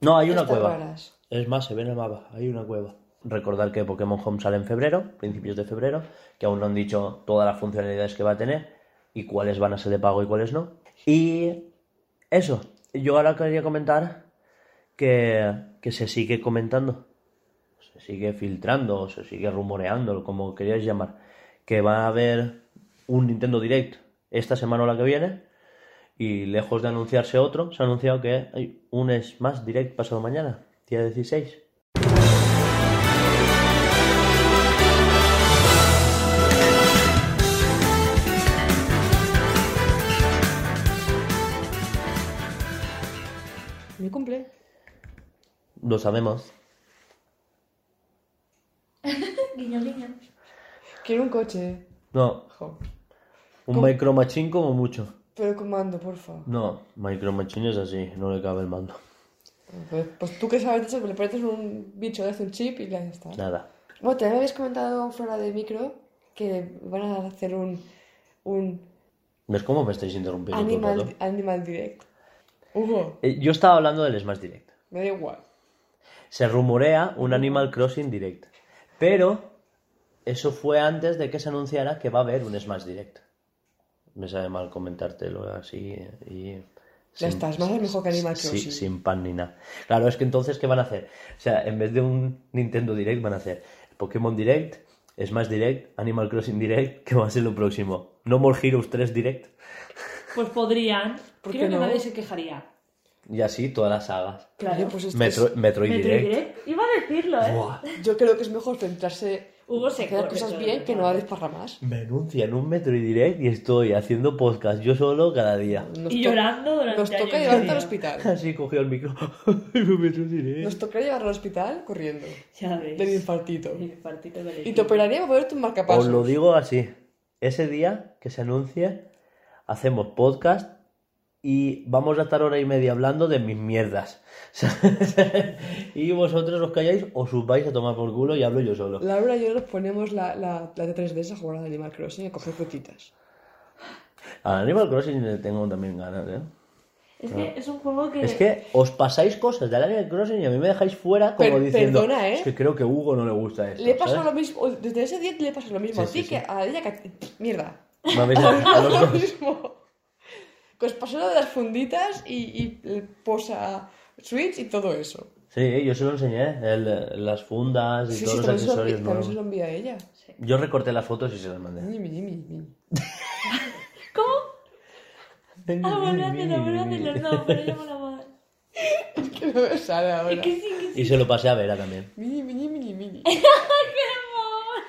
No, hay una cueva. raras? Es más, se ve en el mapa, hay una cueva. Recordar que Pokémon Home sale en febrero, principios de febrero, que aún no han dicho todas las funcionalidades que va a tener y cuáles van a ser de pago y cuáles no. Y eso, yo ahora quería comentar que, que se sigue comentando, se sigue filtrando, se sigue rumoreando, como queríais llamar, que va a haber un Nintendo Direct esta semana o la que viene. Y lejos de anunciarse otro, se ha anunciado que hay un Smash Direct pasado mañana, día 16. Mi cumple. Lo sabemos. Guiño, guiño. Quiero un coche. No, Jo. un Micro Machine como mucho. Pero con mando, porfa. No, Micro Machine es así, no le cabe el mando. Pues, pues tú que sabes de eso, le pones un bicho de hace un chip y ya está. Nada. Bueno, también me habías comentado fuera de micro que van a hacer un, un ¿Ves cómo me estáis interrumpiendo animal, animal direct. Hugo, Eh, Yo estaba hablando del Smash Direct. me da igual. Se rumorea un Animal Crossing Direct. Pero eso fue antes de que se anunciara que va a haber un Smash Direct. Me sabe mal comentártelo así y... Ya está, es más mejor que Animal sí, Crossing. sin pan ni nada. Claro, es que entonces, ¿qué van a hacer? O sea, en vez de un Nintendo Direct, van a hacer Pokémon Direct, Smash Direct, Animal Crossing Direct, que va a ser lo próximo. No More Heroes 3 Direct. Pues podrían. ¿Por Creo qué que no? nadie se quejaría. Y así todas las sagas. Claro. Pues esto Metro- es- Metroid Metro Direct. Direct. Iba a decirlo, ¿eh? Buah. Yo creo que es mejor centrarse Hugo se en hacer corre cosas bien que no a rato. desparramas. Me anuncian un Metroid Direct y estoy haciendo podcast yo solo cada día. Nos Y llorando durante Nos toca y llevarte al hospital. Así cogió el micro. Metroid Direct. Nos toca llevarlo al hospital corriendo. Ya ves. Del infartito. El infartito del Y te operaría para ponerte un marcapasos. Os lo digo así. Ese día que se anuncie, hacemos podcast y vamos a estar hora y media hablando de mis mierdas. y vosotros os calláis o vais a tomar por culo y hablo yo solo. Laura y yo nos ponemos la, la, la de 3DS a jugar al Animal Crossing y a coger frutitas. A Animal Crossing le tengo también ganas, ¿eh? Es que es un juego que. Es que os pasáis cosas del Animal Crossing y a mí me dejáis fuera como Per- diciendo perdona, ¿eh? es que creo que a Hugo no le gusta esto. Le pasa ¿sabes? lo mismo, desde ese día le pasa lo mismo Sí, a ti sí, que sí. a ella a. Mierda. Me habéis- a los lo dos. mismo. Que os pasó lo de las funditas y, y el posa Switch y todo eso. Sí, yo se lo enseñé, el- las fundas y Sí, todos sí, los lo, accesorios también nuevos. se lo envié a ella. Yo recorté las fotos y se las mandé. Mini, mini, mini. ¿Cómo? Ah, vuelve a hacerlo, vuelve a hacerlo. No, pero yo me la madre. Que no me sale ahora. Es que sí, que sí. Y se lo pasé a Vera también. Mini, mini, mini, mini. ¡Qué amor!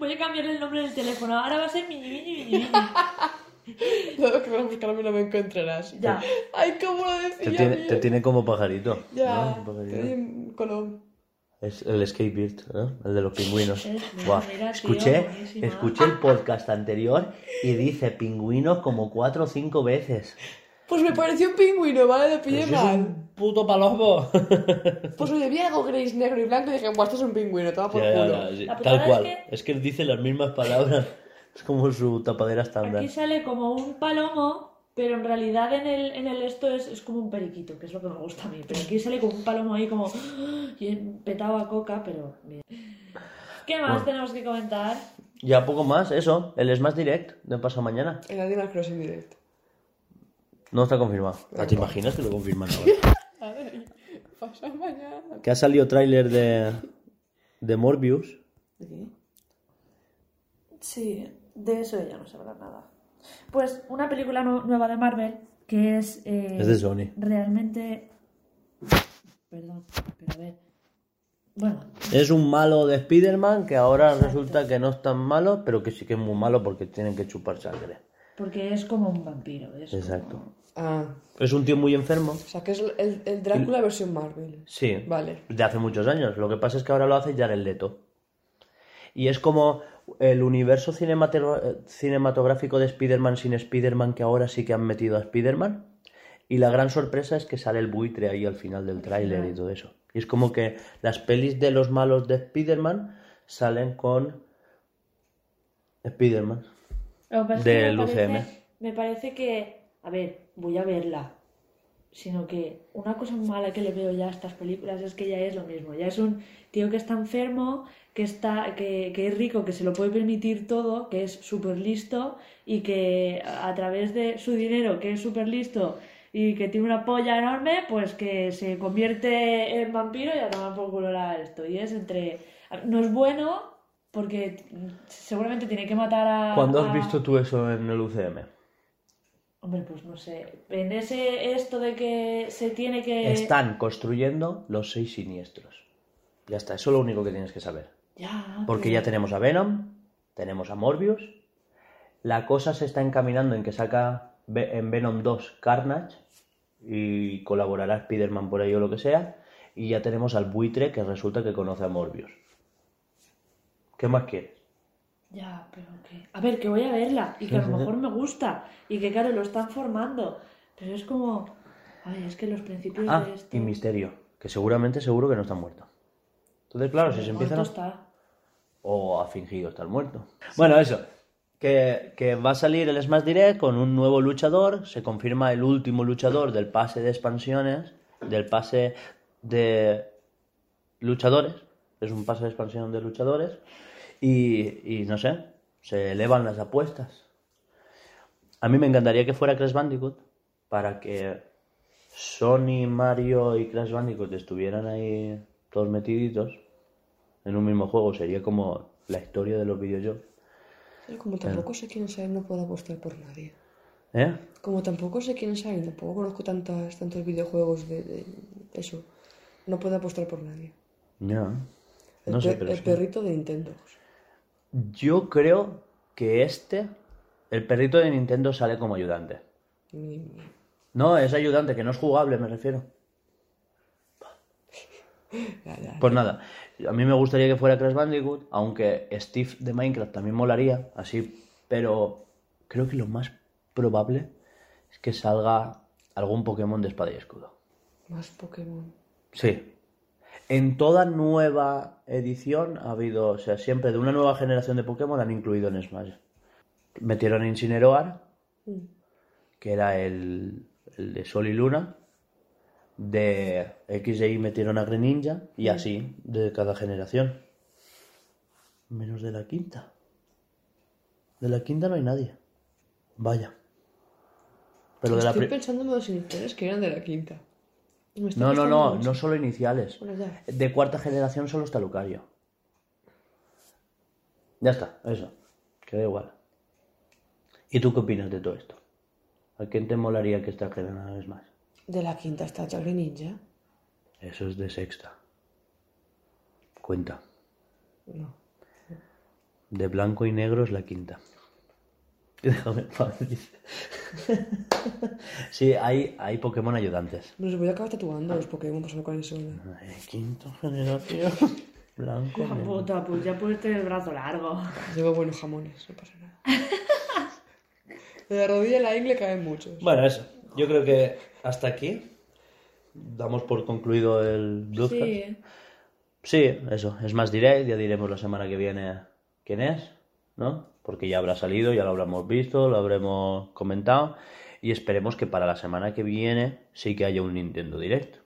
Voy a cambiarle el nombre del teléfono. Ahora va a ser Mini Mini Mini Mini. Luego que vas a buscarme no me encontrarás. Ya. Ay, cómo lo Te decía tiene, bien. te tiene como pajarito. Ya, ¿no? Un pajarito. te colón. Es el Escape Beard, ¿no? El de los pingüinos. Es- Buah, mira, tío, Escuché, escuché el podcast anterior y dice pingüinos como cuatro o cinco veces. Pues me pareció un pingüino, ¿vale? Lo pillé Pero si es mal. un puto palomo. Pues oye, vi algo gris, negro y blanco y dije, pues esto es un pingüino, toma por Ya, ya, culo. ya, sí, La putada Tal es cual. que- Es que dice las mismas palabras. Es como su tapadera estándar. Aquí sale como un palomo, pero en realidad en el, en el esto es, es como un periquito, que es lo que me gusta a mí. Pero aquí sale como un palomo ahí como y petado a coca, pero bien. ¿Qué más tenemos que comentar? Ya poco más, eso. El Smash Direct de pasado mañana. El Animal Crossing Direct. No está confirmado. ¿Te imaginas que lo confirman ahora? A ver, pasa mañana. que ha salido tráiler de, de Morbius. ¿De qué? Sí, de eso ya no se habla nada. Pues una película nu- nueva de Marvel que es... eh, Es de Sony. Realmente... Perdón, pero a ver. Bueno, Es un malo de Spider-Man que ahora resulta que no es tan malo, pero que sí que es muy malo porque tienen que chupar sangre. porque es como un vampiro. Es como- Exacto. Ah, Es un tío muy enfermo. o sea, que es el, el Drácula versión Marvel. Sí. Vale. De hace muchos años. Lo que pasa es que ahora lo hace Jared Leto. Y es como el universo cinemato- cinematográfico de Spider-Man sin Spider-Man que ahora sí que han metido a Spider-Man. Y la gran sorpresa es que sale el buitre ahí al final del tráiler y todo eso. Y es como que las pelis de los malos de Spider-Man salen con Spider-Man. Del parece- UCM. Me parece que, a ver, voy a verla. Sino que una cosa mala que le veo ya a estas películas es que ya es lo mismo. Ya es un tío que está enfermo, que, está, que, que es rico, que se lo puede permitir todo, que es súper listo y que a través de su dinero, que es súper listo y que tiene una polla enorme, pues que se convierte en vampiro y a tomar por culo la esto. Y es entre... No es bueno porque seguramente tiene que matar a... ¿Cuándo has a- visto tú eso en el UCM? Hombre, pues no sé. En ese esto de que se tiene que. Están construyendo los seis siniestros. Ya está, eso es lo único que tienes que saber. Ya. Porque pero- ya tenemos a Venom, tenemos a Morbius. La cosa se está encaminando en que saca en Venom 2 Carnage y colaborará Spider-Man por ahí o lo que sea. Y ya tenemos al buitre que resulta que conoce a Morbius. ¿Qué más quieres? Ya, pero que. A ver, que voy a verla y que a lo mejor me gusta y que, claro, lo están formando. Pero es como. Ay, es que los principios Ah, de esto. y Misterio, que seguramente seguro que no está muerto. Entonces, claro, si se empiezan a... Está. o ha fingido estar muerto. Bueno, eso. Que, que va a salir el Smash Direct con un nuevo luchador. Se confirma el último luchador del pase de expansiones. Del pase de luchadores. Es un pase de expansión de luchadores. Y, y no sé, se elevan las apuestas. A mí me encantaría que fuera Crash Bandicoot para que Sony, Mario y Crash Bandicoot estuvieran ahí todos metiditos en un mismo juego. Sería como la historia de los videojuegos. Pero como tampoco sé quién sabe, no puedo apostar por nadie. ¿Eh? Como tampoco sé quién sabe, tampoco conozco tantas, tantos videojuegos de, de eso. No puedo apostar por nadie. Ya. El, No sé, pe- pero el sí. perrito de Nintendo. Yo creo que este, el perrito de Nintendo sale como ayudante. Mi- No, es ayudante, que no es jugable, me refiero. Pues nada, a mí me gustaría que fuera Crash Bandicoot, aunque Steve de Minecraft también molaría, así, pero creo que lo más probable es que salga algún Pokémon de espada y escudo. Más Pokémon. Sí. En toda nueva edición ha habido, o sea, siempre de una nueva generación de Pokémon han incluido en Smash. Metieron a Incineroar, Mm. que era el, el de Sol y Luna. De X y metieron a Greninja y así de cada generación. Menos de la quinta. De la quinta no hay nadie. Vaya. Pero de la Estoy pensando en los iniciales que eran de la quinta. No, no, no, mucho. no solo iniciales. Bueno. De cuarta generación solo está Lucario. Ya está, eso. Queda igual. ¿Y tú qué opinas de todo esto? ¿A quién te molaría que esta una vez más? De la quinta está Jagre Ninja. Eso es de sexta. Cuenta. No. De blanco y negro es la quinta. Déjame en paz. Sí, hay, hay Pokémon ayudantes. Me los voy a acabar tatuando los Pokémon para saber cuáles son. Ay, Quinta generación. Blanco. Negro. puta, pues ya puedes tener el brazo largo. Llevo buenos jamones, no pasa nada. De la rodilla a la ingle caen muchos. Bueno, eso. yo creo que hasta aquí damos por concluido el Bluescast. Sí. Sí, eso, es más direct, ya diremos la semana que viene quién es, ¿no? Porque ya habrá salido, ya lo habremos visto, lo habremos comentado y esperemos que para la semana que viene sí que haya un Nintendo Direct.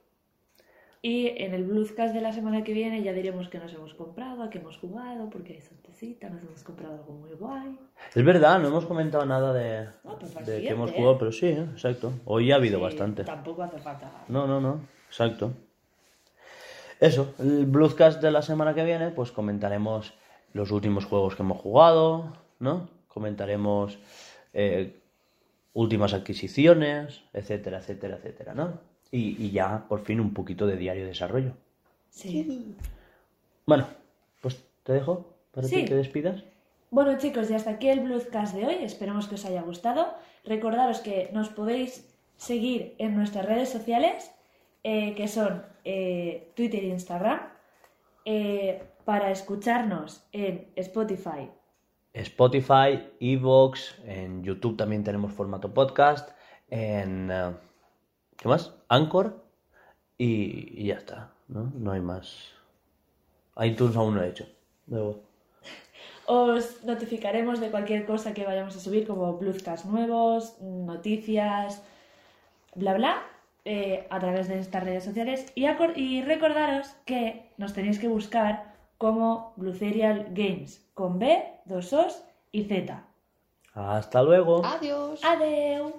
Y en el Bluescast de la semana que viene ya diremos que nos hemos comprado, a qué hemos jugado, porque hay sortecita, nos hemos comprado algo muy guay. Es verdad, no hemos comentado nada de, No, pues de que hemos jugado, pero sí, ¿eh? exacto. Hoy ha habido Sí, bastante. Tampoco hace falta. No, no, no, exacto. Eso, el Bluescast de la semana que viene, pues comentaremos los últimos juegos que hemos jugado, ¿no? Comentaremos eh, últimas adquisiciones, etcétera, etcétera, etcétera, ¿no? Y, y ya, por fin, un poquito de diario de desarrollo. Sí. Bueno, pues te dejo para Sí. que te despidas. Bueno chicos, y hasta aquí el Bluescast de hoy. Esperemos que os haya gustado. Recordaros que nos podéis seguir en nuestras redes sociales, eh, que son eh, Twitter e Instagram, eh, para escucharnos en Spotify. Spotify, Evox, en YouTube también tenemos formato podcast, en... eh, ¿Qué más? Anchor y, y ya está, ¿no? No hay más. iTunes aún no he hecho. Os notificaremos de cualquier cosa que vayamos a subir, como Bluescast nuevos, noticias, bla bla, eh, a través de estas redes sociales. Y recordaros que nos tenéis que buscar como Blue Serial Games, con B, dos Os y Z. Hasta luego. Adiós. Adeu.